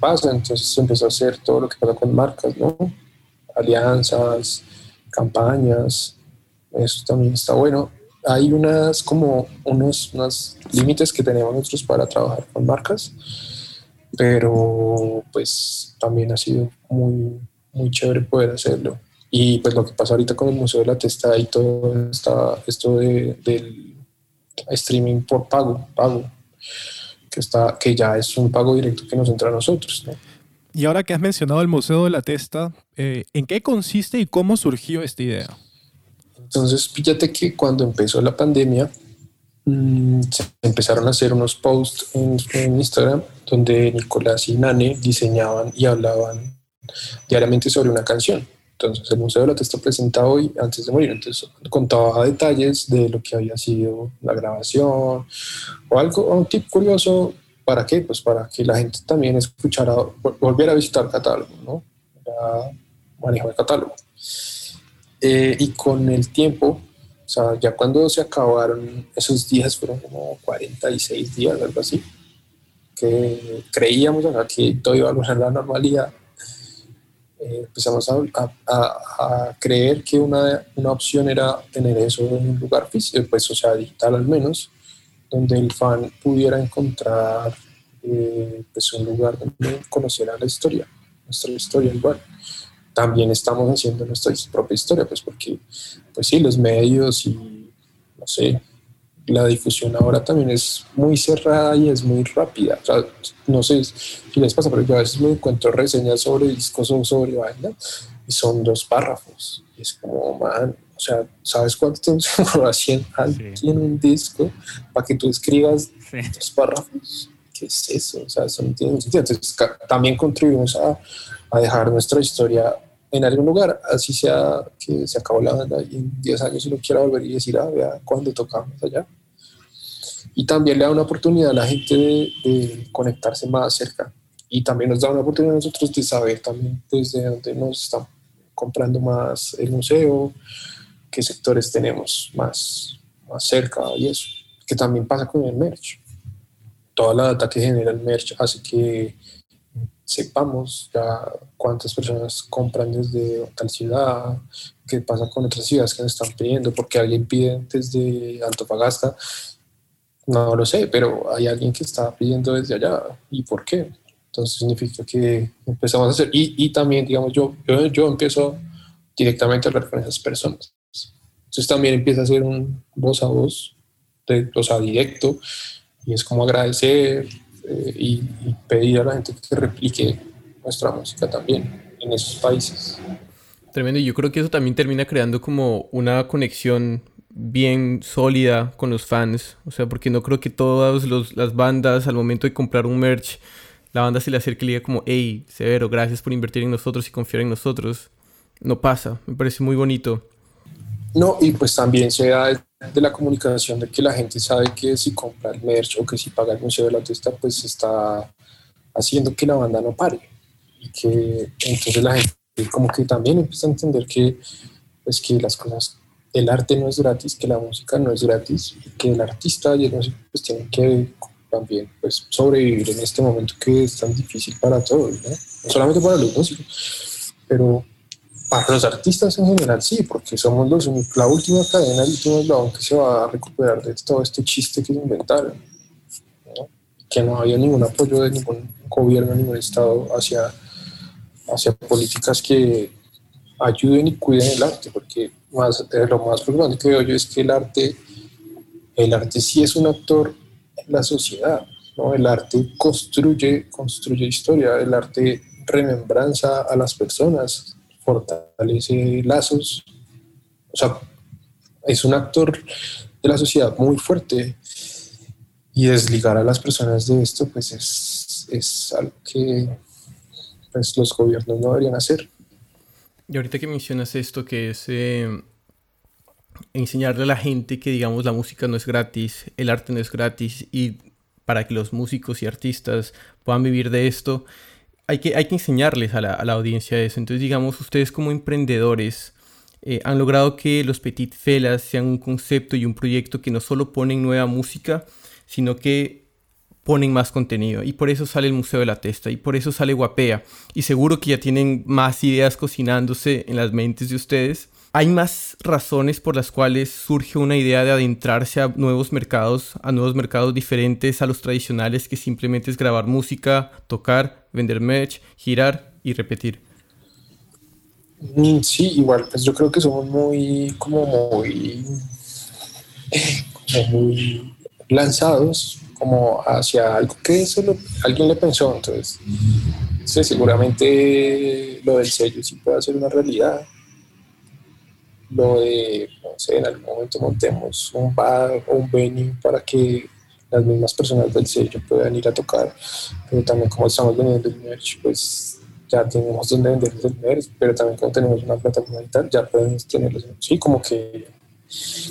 Pasa, entonces empezó a hacer todo lo que pasa con marcas, ¿no? Alianzas, campañas, eso también está bueno. Hay unas como unos, unos límites que tenemos nosotros para trabajar con marcas, pero pues también ha sido muy, muy chévere poder hacerlo. Y pues lo que pasa ahorita con el Museo de la Testa y todo está, esto de, del streaming por pago, pago, que, está, que ya es un pago directo que nos entra a nosotros. Y ahora que has mencionado el Museo de la Testa, eh, ¿en qué consiste y cómo surgió esta idea? Entonces, fíjate que cuando empezó la pandemia, mm, se empezaron a hacer unos posts en, Instagram donde Nicolás y Nane diseñaban y hablaban diariamente sobre una canción. Entonces, el Museo de la Testa presenta hoy antes de morir. Entonces, contaba detalles de lo que había sido la grabación o algo, un tip curioso. ¿Para qué? Pues para que la gente también escuchara, volviera a visitar el catálogo, ¿no? Para manejo el catálogo. Eh, y con el tiempo, o sea, ya cuando se acabaron esos días, fueron como 46 días, algo así, que creíamos que todo iba a volver a la normalidad, eh, empezamos a, creer que una, una, opción era tener eso en un lugar físico, pues, o sea, digital al menos, donde el fan pudiera encontrar eh, pues un lugar donde conociera la historia, nuestra historia igual. También estamos haciendo nuestra propia historia, pues porque, pues sí, los medios y, no sé, la difusión ahora también es muy cerrada y es muy rápida. O sea, no sé si les pasa, pero yo a veces me encuentro reseñas sobre discos o sobre banda y son dos párrafos. Y es como, man, o sea, ¿sabes cuánto tiempo se tiene un disco para que tú escribas dos párrafos? ¿Qué es eso? O sea, eso no tiene sentido. Entonces, también contribuimos a, a dejar nuestra historia en algún lugar, así sea que se acabó la banda y en 10 años uno quiera volver y decir, ah, vea, cuando tocamos allá. Y también le da una oportunidad a la gente de, conectarse más cerca. Y también nos da una oportunidad a nosotros de saber también desde dónde nos están comprando más el museo, qué sectores tenemos más, más cerca y eso. Que también pasa con el merch. Toda la data que genera el merch hace que sepamos ya cuántas personas compran desde tal ciudad, qué pasa con otras ciudades que nos están pidiendo, porque alguien pide desde Antofagasta, no lo sé, pero hay alguien que está pidiendo desde allá, ¿y por qué? Entonces significa que empezamos a hacer, y, y también, digamos, yo, yo, yo empiezo directamente a hablar con esas personas. Entonces también empieza a ser un voz a voz, de, o sea, directo, y es como agradecer, eh, y, pedir a la gente que replique nuestra música también en esos países. Tremendo, y yo creo que eso también termina creando como una conexión bien sólida con los fans. O sea, porque no creo que todas las bandas al momento de comprar un merch, la banda se le acerque y le diga como, hey, Severo, gracias por invertir en nosotros y confiar en nosotros. No pasa, me parece muy bonito. No, y pues también se da de la comunicación de que la gente sabe que si compra el merch o que si paga el museo del artista, pues está haciendo que la banda no pare. Y que entonces la gente como que también empieza a entender que, pues que las cosas el arte no es gratis, que la música no es gratis, y que el artista y el músico pues tienen que también pues, sobrevivir en este momento que es tan difícil para todos, ¿no? no solamente para los músicos, pero para los artistas en general sí, porque somos los la última cadena, el último eslabón que se va a recuperar de todo este chiste que se inventaron, que no había ningún apoyo de ningún gobierno, ningún estado hacia, hacia políticas que ayuden y cuiden el arte, porque más, eh, lo más preocupante que veo yo es que el arte, el arte sí es un actor en la sociedad, ¿no? El arte construye, construye historia, el arte remembranza a las personas, fortalece lazos, o sea, es un actor de la sociedad muy fuerte y desligar a las personas de esto, pues es, es algo que pues, los gobiernos no deberían hacer. Y ahorita que mencionas esto, que es eh, enseñarle a la gente que, digamos, la música no es gratis, el arte no es gratis, y para que los músicos y artistas puedan vivir de esto, hay que, hay que enseñarles a la, a la audiencia eso. Entonces, digamos, ustedes como emprendedores eh, han logrado que los Petit Felas sean un concepto y un proyecto que no solo ponen nueva música, sino que ponen más contenido y por eso sale el Museo de la Testa y por eso sale Guapea y seguro que ya tienen más ideas cocinándose en las mentes de ustedes. ¿Hay más razones por las cuales surge una idea de adentrarse a nuevos mercados, a nuevos mercados diferentes a los tradicionales que simplemente es grabar música, tocar, vender merch, girar y repetir? Mm, sí, igual, pues yo creo que somos muy, como muy, como muy lanzados como hacia algo que solo alguien le pensó. Entonces, seguramente lo del sello sí puede ser una realidad. Lo de, no sé, en algún momento montemos un bar o un venue para que las mismas personas del sello puedan ir a tocar. Pero también como estamos vendiendo el merch, pues ya tenemos donde vender el merch, pero también como tenemos una plataforma digital, ya podemos tenerlo. Sí, como que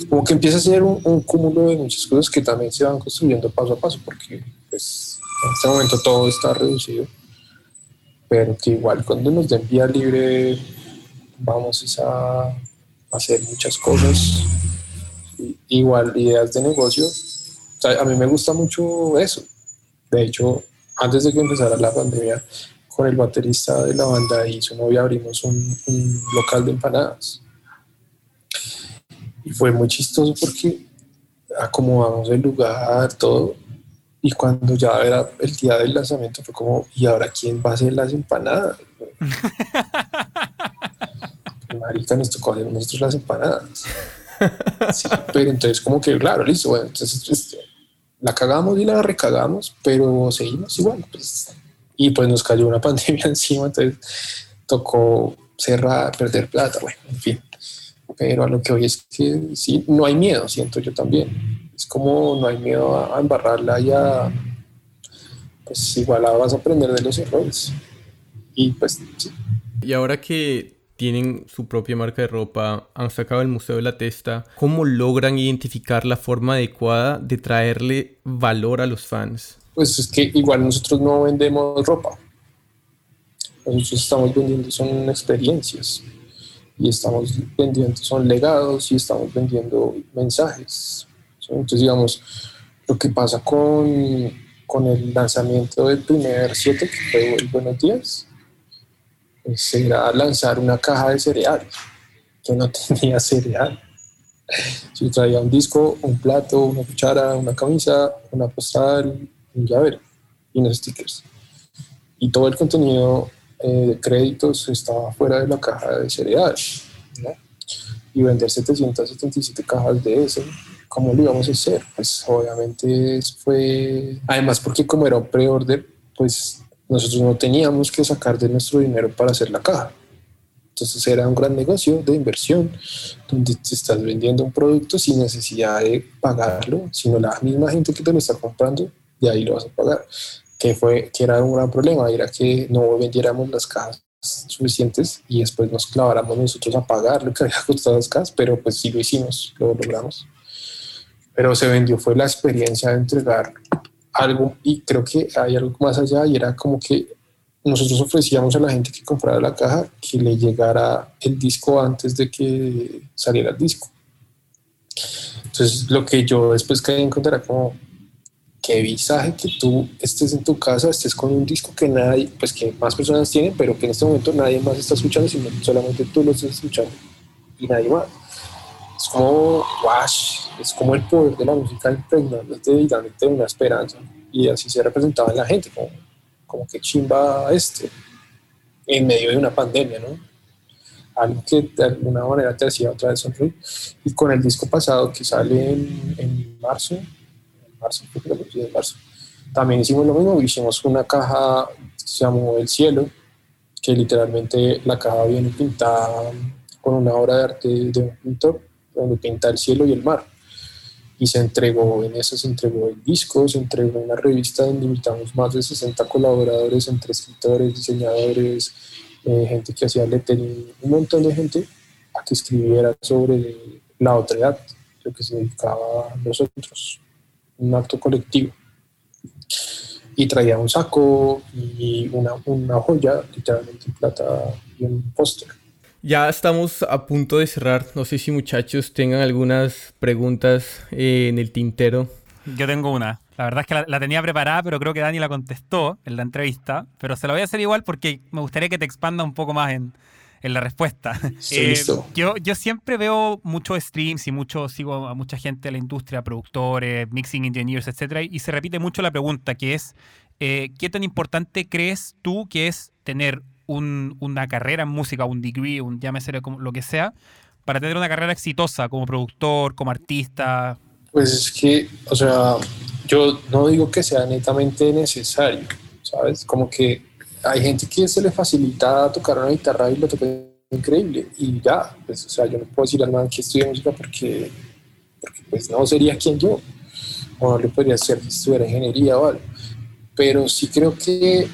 como que empieza a ser un, cúmulo de muchas cosas que también se van construyendo paso a paso, porque pues, en este momento todo está reducido, pero que igual cuando nos den vía libre vamos a hacer muchas cosas, igual ideas de negocio. a mí me gusta mucho eso. De hecho, antes de que empezara la pandemia, con el baterista de la banda y su novia abrimos un local de empanadas y fue muy chistoso porque acomodamos el lugar, todo. Y cuando ya era el día del lanzamiento fue como, ¿y ahora quién va a hacer las empanadas? [LAUGHS] Marica, nos tocó hacer nosotros las empanadas. [LAUGHS] pero entonces como que, claro, listo, bueno, entonces este, la cagamos y la recagamos, pero seguimos igual. Pues, y pues nos cayó una [LAUGHS] pandemia encima, entonces tocó cerrar, perder plata, bueno, en fin pero a lo que hoy es que sí, no hay miedo, siento yo también. Es como no hay miedo a, embarrarla y a, pues igual vas a aprender de los errores. Y pues sí. Y ahora que tienen su propia marca de ropa, han sacado el Museo de la Testa, ¿cómo logran identificar la forma adecuada de traerle valor a los fans? Pues es que igual nosotros no vendemos ropa. Nosotros estamos vendiendo son experiencias y estamos vendiendo, son legados y estamos vendiendo mensajes. Entonces, digamos, lo que pasa con, con el lanzamiento del primer 7, que fue Buenos Días, pues era lanzar una caja de cereal, que no [LAUGHS] tenía cereal. Yo traía un disco, un plato, una cuchara, una camisa, una postal, un llavero y unos stickers. Y todo el contenido eh, de créditos estaba fuera de la caja de cereal. Y vender 777 cajas de eso, ¿cómo lo íbamos a hacer? Pues obviamente fue, además porque como era un pre-order, pues nosotros no teníamos que sacar de nuestro dinero para hacer la caja. Entonces era un gran negocio de inversión donde te estás vendiendo un producto sin necesidad de pagarlo, sino la misma gente que te lo está comprando, de ahí lo vas a pagar. Que, fue, que era un gran problema, era que no vendiéramos las cajas suficientes y después nos claváramos nosotros a pagar lo que había [LAUGHS] costado las cajas, pero pues sí lo hicimos, lo logramos. Pero se vendió, fue la experiencia de entregar algo y creo que hay algo más allá y era como que nosotros ofrecíamos a la gente que comprara la caja que le llegara el disco antes de que saliera el disco. Entonces lo que yo después caí en cuenta era como qué visaje que tú estés en tu casa, estés con un disco que nadie, pues que más personas tienen, pero que en este momento nadie más está escuchando, sino solamente tú lo estás escuchando y nadie más. Es como, wash, es como el poder de la música impregnándote y dándote una esperanza. Y así se representaba en la gente, como como que chimba este, en medio de una pandemia, ¿no? Algo que de alguna manera te hacía otra vez sonreír. Y con el disco pasado que sale en, marzo, en marzo, creo que marzo, también hicimos lo mismo, hicimos una caja que se llamó El Cielo, que literalmente la caja viene pintada con una obra de arte de un pintor, donde pinta el cielo y el mar y se entregó, en eso se entregó el disco, se entregó una revista donde invitamos más de 60 colaboradores entre escritores, diseñadores, eh, gente que hacía lettering, un montón de gente a que escribiera sobre la otra edad, lo que se dedicaba a nosotros, un acto colectivo. Y traía un saco y una, una joya, literalmente en plata y un póster. Ya estamos a punto de cerrar. No sé si muchachos tengan algunas preguntas eh, en el tintero. Yo tengo una. La verdad es que la, tenía preparada, pero creo que Dani la contestó en la entrevista. Pero se la voy a hacer igual porque me gustaría que te expanda un poco más en, la respuesta. [LAUGHS] Eh, yo, yo siempre veo muchos streams y mucho, sigo a mucha gente de la industria, productores, mixing engineers, etcétera, y se repite mucho la pregunta que es eh, ¿qué tan importante crees tú que es tener una carrera en música, un degree, un llámese lo que sea, para tener una carrera exitosa como productor, como artista? Pues es que, o sea, yo no digo que sea netamente necesario, ¿sabes? Como que hay gente que se le facilita tocar una guitarra y lo toca increíble y ya, pues, o sea, yo no puedo decir al man que estudie música porque, porque pues no sería quien yo, o no le podría hacer si estudiara ingeniería o algo, pero sí creo que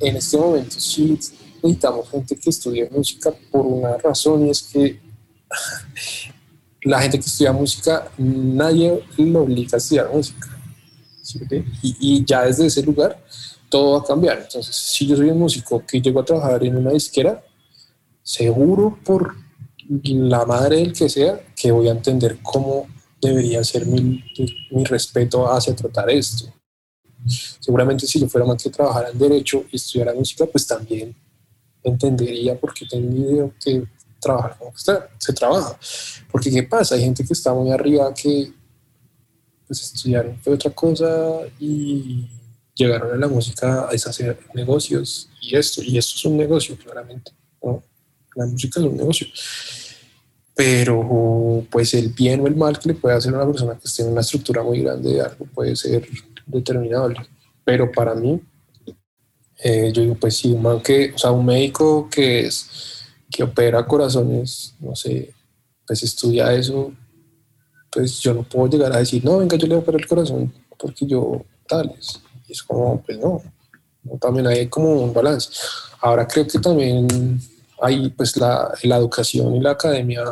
en este momento sí necesitamos gente que estudie música por una razón y es que la gente que estudia música, nadie lo obliga a estudiar música. Y, ya desde ese lugar todo va a cambiar. Entonces, si yo soy un músico que llego a trabajar en una disquera, seguro por la madre del que sea, que voy a entender cómo debería ser mi, mi respeto hacia tratar esto. Seguramente si yo fuera más que trabajara en derecho y estudiara música, pues también entendería por qué tengo que trabajar como se trabaja. Porque ¿qué pasa? Hay gente que está muy arriba que pues, estudiaron fue otra cosa y llegaron a la música a deshacer negocios y esto, y esto es un negocio claramente. La música es un negocio. Pero pues el bien o el mal que le puede hacer a una persona que esté en una estructura muy grande de algo puede ser determinable. Pero para mí eh, yo digo, pues sí, un man que, o sea, un médico que es, que opera corazones, no sé, pues estudia eso, pues yo no puedo llegar a decir, no, venga, yo le voy a operar el corazón porque yo tales. Y es como, pues no, también hay como un balance. Ahora creo que también hay pues la, la educación y la academia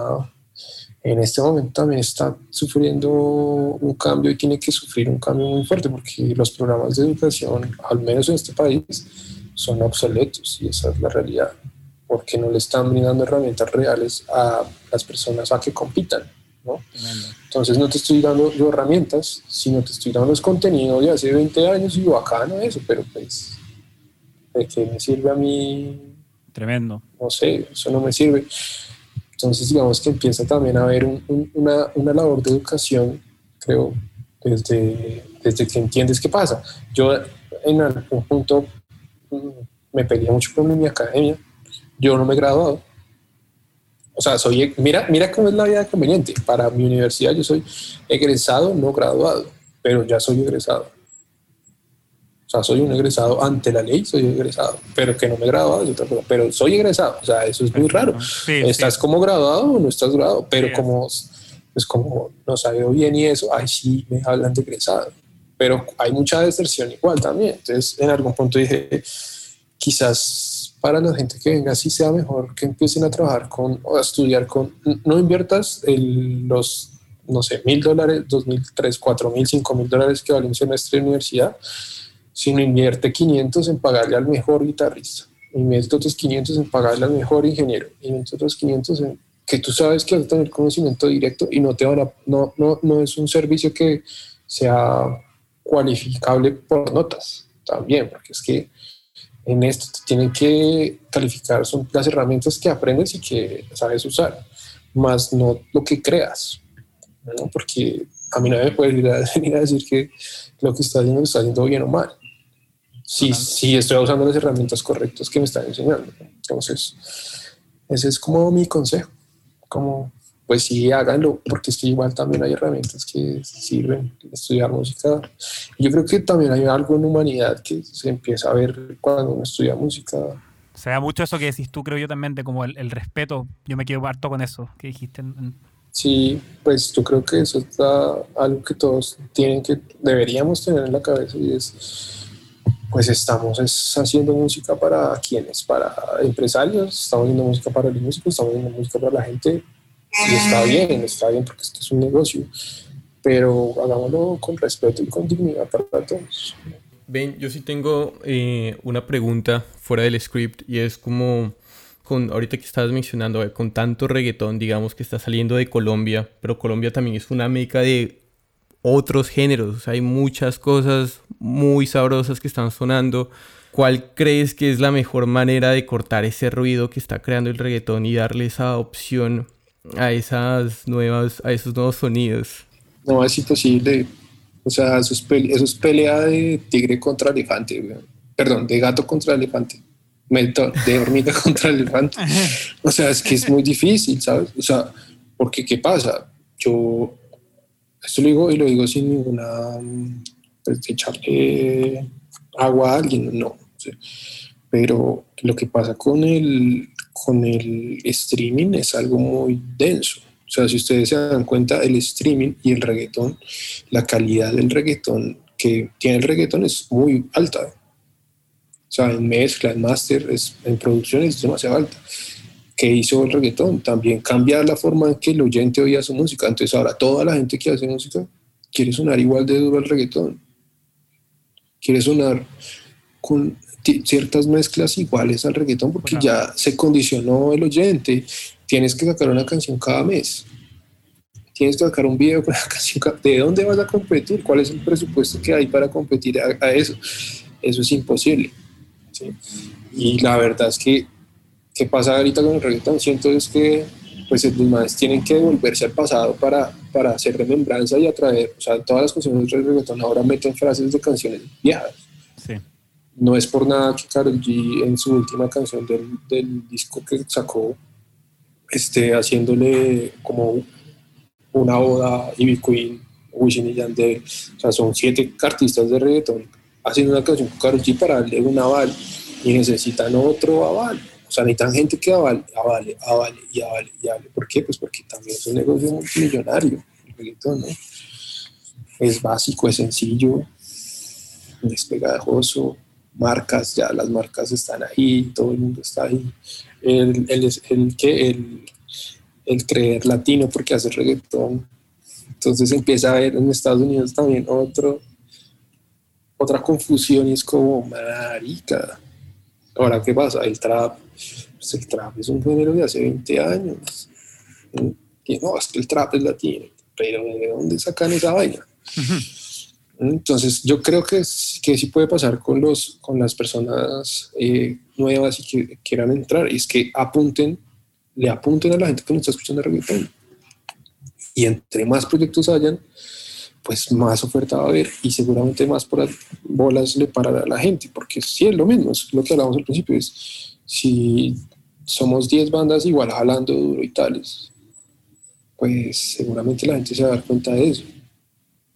en este momento también está sufriendo un cambio y tiene que sufrir un cambio muy fuerte porque los programas de educación, al menos en este país, son obsoletos y esa es la realidad, porque no le están brindando herramientas reales a las personas a que compitan. ¿no? Entonces no te estoy dando yo herramientas, sino te estoy dando los contenidos de hace 20 años y bacano eso, pero pues, ¿de qué me sirve a mí? Tremendo. No sé, eso no me sirve. Entonces, digamos que empieza también a haber una, una, labor de educación, creo, desde, desde que entiendes qué pasa. Yo en algún punto mm, me peleé mucho con mi academia, yo no me he graduado. O sea, soy, mira, mira cómo es la vida conveniente. Para mi universidad yo soy egresado, no graduado, pero ya soy egresado. O sea, soy un egresado ante la ley, soy egresado, pero que no me he graduado otra cosa, pero soy egresado, o sea, eso es muy raro. estás como graduado o no estás graduado, pero como, pues como nos ha ido bien y eso, ahí sí me hablan de egresado. Pero hay mucha deserción igual también. Entonces, en algún punto dije, quizás para la gente que venga sí sea mejor que empiecen a trabajar con o a estudiar con, no inviertas los, no sé, mil dólares, dos mil, tres, cuatro mil, cinco mil dólares que vale un semestre de universidad sino invierte 500 en pagarle al mejor guitarrista, invierte otros 500 en pagarle al mejor ingeniero, invierte otros 500 en que tú sabes que vas a tener conocimiento directo y no te van a, no, no, no es un servicio que sea cualificable por notas también, porque es que en esto te tienen que calificar son las herramientas que aprendes y que sabes usar, más no lo que creas, porque a mí no me puede [LAUGHS] venir a decir que lo que está haciendo está haciendo bien o mal sí estoy usando las herramientas correctas que me están enseñando. Entonces, ese es como mi consejo, como pues sí, háganlo, porque es que igual también hay herramientas que sirven estudiar música. Yo creo que también hay algo en humanidad que se empieza a ver cuando uno estudia música. Se da mucho eso que decís tú, creo yo también, de como el, respeto. Yo me quedo harto con eso que dijiste. Sí, pues yo creo que eso es algo que todos tienen que, deberíamos tener en la cabeza y es pues estamos haciendo música para quienes, para empresarios, estamos haciendo música para los músicos, estamos haciendo música para la gente. Y está bien, está bien porque esto es un negocio, pero hagámoslo con respeto y con dignidad para todos. Ben, yo sí tengo eh, una pregunta fuera del script y es como con ahorita que estabas mencionando, eh, con tanto reggaetón, digamos, que está saliendo de Colombia, pero Colombia también es una meca de otros géneros. hay muchas cosas muy sabrosas que están sonando. ¿Cuál crees que es la mejor manera de cortar ese ruido que está creando el reggaetón y darle esa opción a esas nuevas, a esos nuevos sonidos? No es imposible. O sea, eso es, pelea de tigre contra elefante. Perdón, de gato contra elefante. De hormiga [LAUGHS] contra elefante. O sea, es que es muy difícil, ¿sabes? O sea, porque ¿qué pasa? Yo esto lo digo y lo digo sin ninguna, pues, echarle agua a alguien, no. Pero lo que pasa con el, con el streaming es algo muy denso. O sea, si ustedes se dan cuenta, el streaming y el reggaetón, la calidad del reggaetón que tiene el reggaetón es muy alta. O sea, en mezcla, en máster, en producción es demasiado alta que hizo el reggaetón, también cambiar la forma en que el oyente oía su música. Entonces ahora toda la gente que hace música quiere sonar igual de duro al reggaetón. Quiere sonar con ciertas mezclas iguales al reggaetón porque ya se condicionó el oyente. Tienes que sacar una canción cada mes. Tienes que sacar un video con una [LAUGHS] canción. ¿De dónde vas a competir? ¿Cuál es el presupuesto que hay para competir a, eso? Eso es imposible. Y la verdad es que ¿Qué pasa ahorita con el reggaetón? Siento es que pues los más tienen que devolverse al pasado para, para hacer remembranza y atraer, o sea, todas las canciones del reggaetón ahora meten frases de canciones viejas. Sí. No es por nada que Karol G en su última canción del, del disco que sacó, esté haciéndole como una oda Ivy Queen, Wisin y Yandel, o sea, son siete artistas de reggaetón haciendo una canción con Karol G para darle un aval y necesitan otro aval o sea, necesitan gente que avale, avale, avale y avale y avale. ¿Por qué? Pues porque también es un negocio multimillonario, el reggaetón, ¿no? Es básico, es sencillo, es pegajoso, marcas, ya las marcas están ahí, todo el mundo está ahí. El, el, el, el, el creer latino porque hace reggaetón. Entonces empieza a ver en Estados Unidos también otro, otra confusión y es como, marica, Ahora, ¿qué pasa? El trap, pues el trap es un género de hace 20 años. Y no, es que el trap es latino, pero ¿de dónde sacan esa vaina? Entonces, yo creo que, que sí puede pasar con, los, con las personas eh, nuevas y que quieran entrar, es que apunten, le apunten a la gente que no está escuchando reggaetón. Y entre más proyectos hayan, pues más oferta va a haber y seguramente más por bolas le parará a la gente, porque sí es lo mismo, es lo que hablamos al principio, es si somos 10 bandas igual jalando duro y tales, pues seguramente la gente se va a dar cuenta de eso.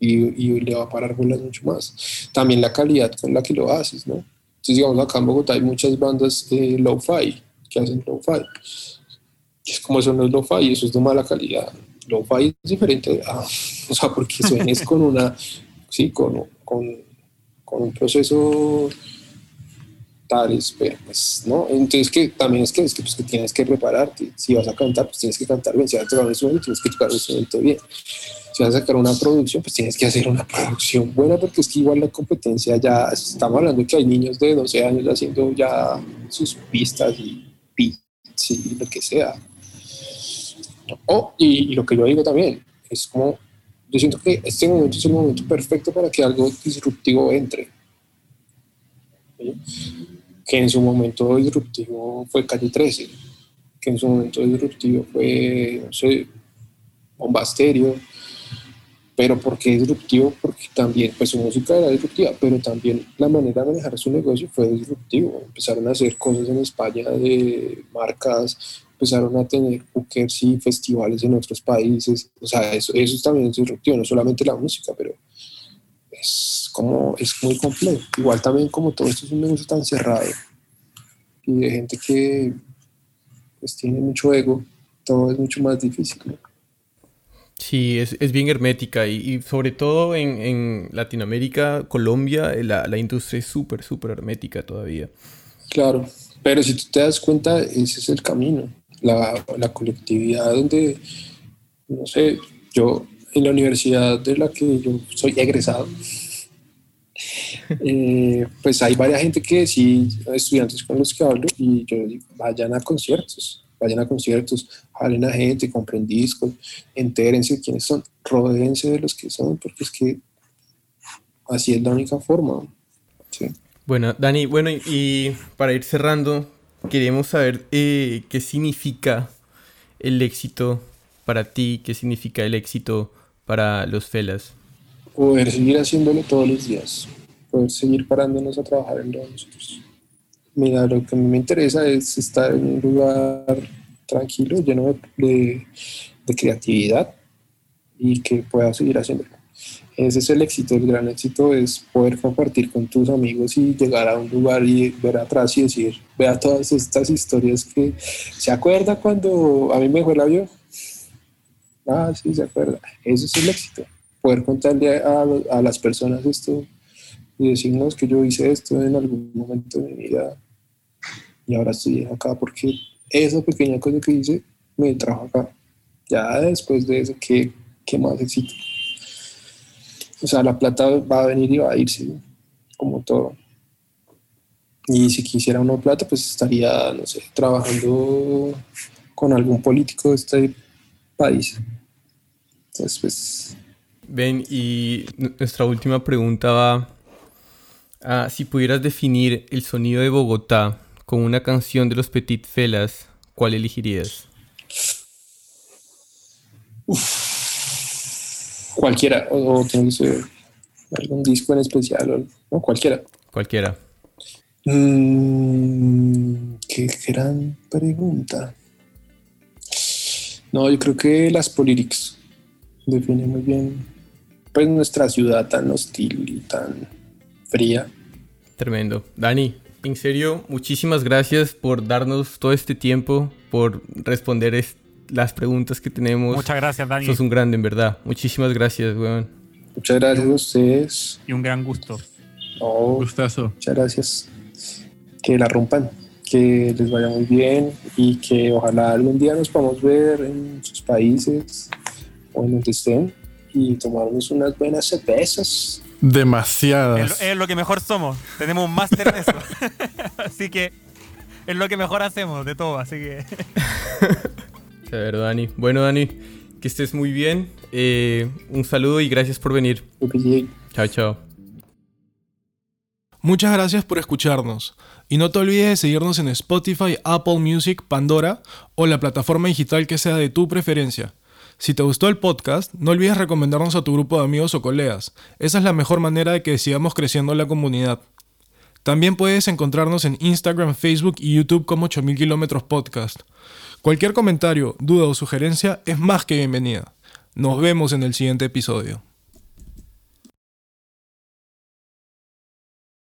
y, y le va a parar bolas mucho más. También la calidad con la que lo haces, ¿no? Entonces, digamos, acá en Bogotá hay muchas bandas de low-fi que hacen low-fi. Es como eso no es lo-fi, eso es de mala calidad. Lo-fi es diferente, [LAUGHS] o sea, porque suenes con una, sí, con, con, con un proceso tales, pero pues no, entonces que también es que, es que, pues, que tienes que prepararte, si vas a cantar, pues tienes que cantar bien, si vas a tocar un instrumento, tienes que tocar un instrumento bien, si vas a sacar una producción, pues tienes que hacer una producción buena, porque es que igual la competencia ya, estamos hablando que hay niños de 12 años haciendo ya sus pistas y beats y lo que sea. Oh, y, lo que yo digo también, es como, yo siento que este momento es el momento perfecto para que algo disruptivo entre. Que en su momento disruptivo fue Calle 13, que en su momento disruptivo fue, no sé, Bombasterio, pero ¿por qué disruptivo? Porque también, pues su música era disruptiva, pero también la manera de manejar su negocio fue disruptivo. Empezaron a hacer cosas en España de marcas, empezaron a tener bookers y festivales en otros países, o sea, eso, eso también es disruptivo, no solamente la música, pero es como, es muy complejo. Igual también como todo esto es un negocio tan cerrado y de gente que pues tiene mucho ego, todo es mucho más difícil. ¿no? Sí, es, es bien hermética y, y sobre todo en, en, Latinoamérica, Colombia, la, la industria es súper, súper hermética todavía. Claro, pero si tú te das cuenta, ese es el camino, la, la colectividad donde, no sé, yo en la universidad de la que yo soy egresado, eh, pues hay varias gente que sí, estudiantes con los que hablo, y yo digo, vayan a conciertos, vayan a conciertos, jalen a gente, compren discos, entérense quiénes son, rodeense de los que son, porque es que así es la única forma. ¿sí? Bueno, Dani, bueno, y para ir cerrando, queremos saber eh, qué significa el éxito para ti, qué significa el éxito para los Felas. Poder seguir haciéndolo todos los días, poder seguir parándonos a trabajar en lo de nosotros. Mira, lo que a mí me interesa es estar en un lugar tranquilo, lleno de, de, creatividad y que pueda seguir haciéndolo. Ese es el éxito, el gran éxito es poder compartir con tus amigos y llegar a un lugar y ver atrás y decir, vea todas estas historias que se acuerda cuando a mí me fue el avión. Ah, sí, se acuerda. Ese es el éxito. Poder contarle a, a las personas esto y decirnos que yo hice esto en algún momento de mi vida y ahora estoy acá porque esa pequeña cosa que hice me trajo acá. Ya después de eso, ¿qué, qué más éxito? O sea, la plata va a venir y va a irse, como todo. Y si quisiera una plata, pues estaría, no sé, trabajando con algún político de este país. Entonces, pues... Ven, y nuestra última pregunta va a si pudieras definir el sonido de Bogotá con una canción de los Petit Felas, ¿cuál elegirías? Uf, cualquiera, o, o tiene que ser algún disco en especial, o no, cualquiera. Cualquiera. Mm, qué gran pregunta. No, yo creo que las Polyrics definen muy bien pues nuestra ciudad tan hostil y tan fría. Tremendo. Dani, en serio, muchísimas gracias por darnos todo este tiempo, por responder est las preguntas que tenemos. Muchas gracias, Dani. Sos un grande, en verdad. Muchísimas gracias, weón. Muchas gracias a ustedes. Y un gran gusto. Oh, Gustazo. muchas gracias. Que la rompan, que les vaya muy bien y que ojalá algún día nos podamos ver en sus países o en donde estén y tomarnos unas buenas cervezas. Demasiadas. Es, es lo que mejor somos. Tenemos un máster en eso. [LAUGHS] así que es lo que mejor hacemos de todo. Así que. [LAUGHS] Severo, Dani. Bueno, Dani, que estés muy bien. Eh, un saludo y gracias por venir. Ok, Chao, chao. Muchas gracias por escucharnos. Y no te olvides de seguirnos en Spotify, Apple Music, Pandora o la plataforma digital que sea de tu preferencia. Si te gustó el podcast, no olvides recomendarnos a tu grupo de amigos o colegas. Esa es la mejor manera de que sigamos creciendo la comunidad. También puedes encontrarnos en Instagram, Facebook y YouTube como 8000 kilómetros podcast. Cualquier comentario, duda o sugerencia es más que bienvenida. Nos vemos en el siguiente episodio.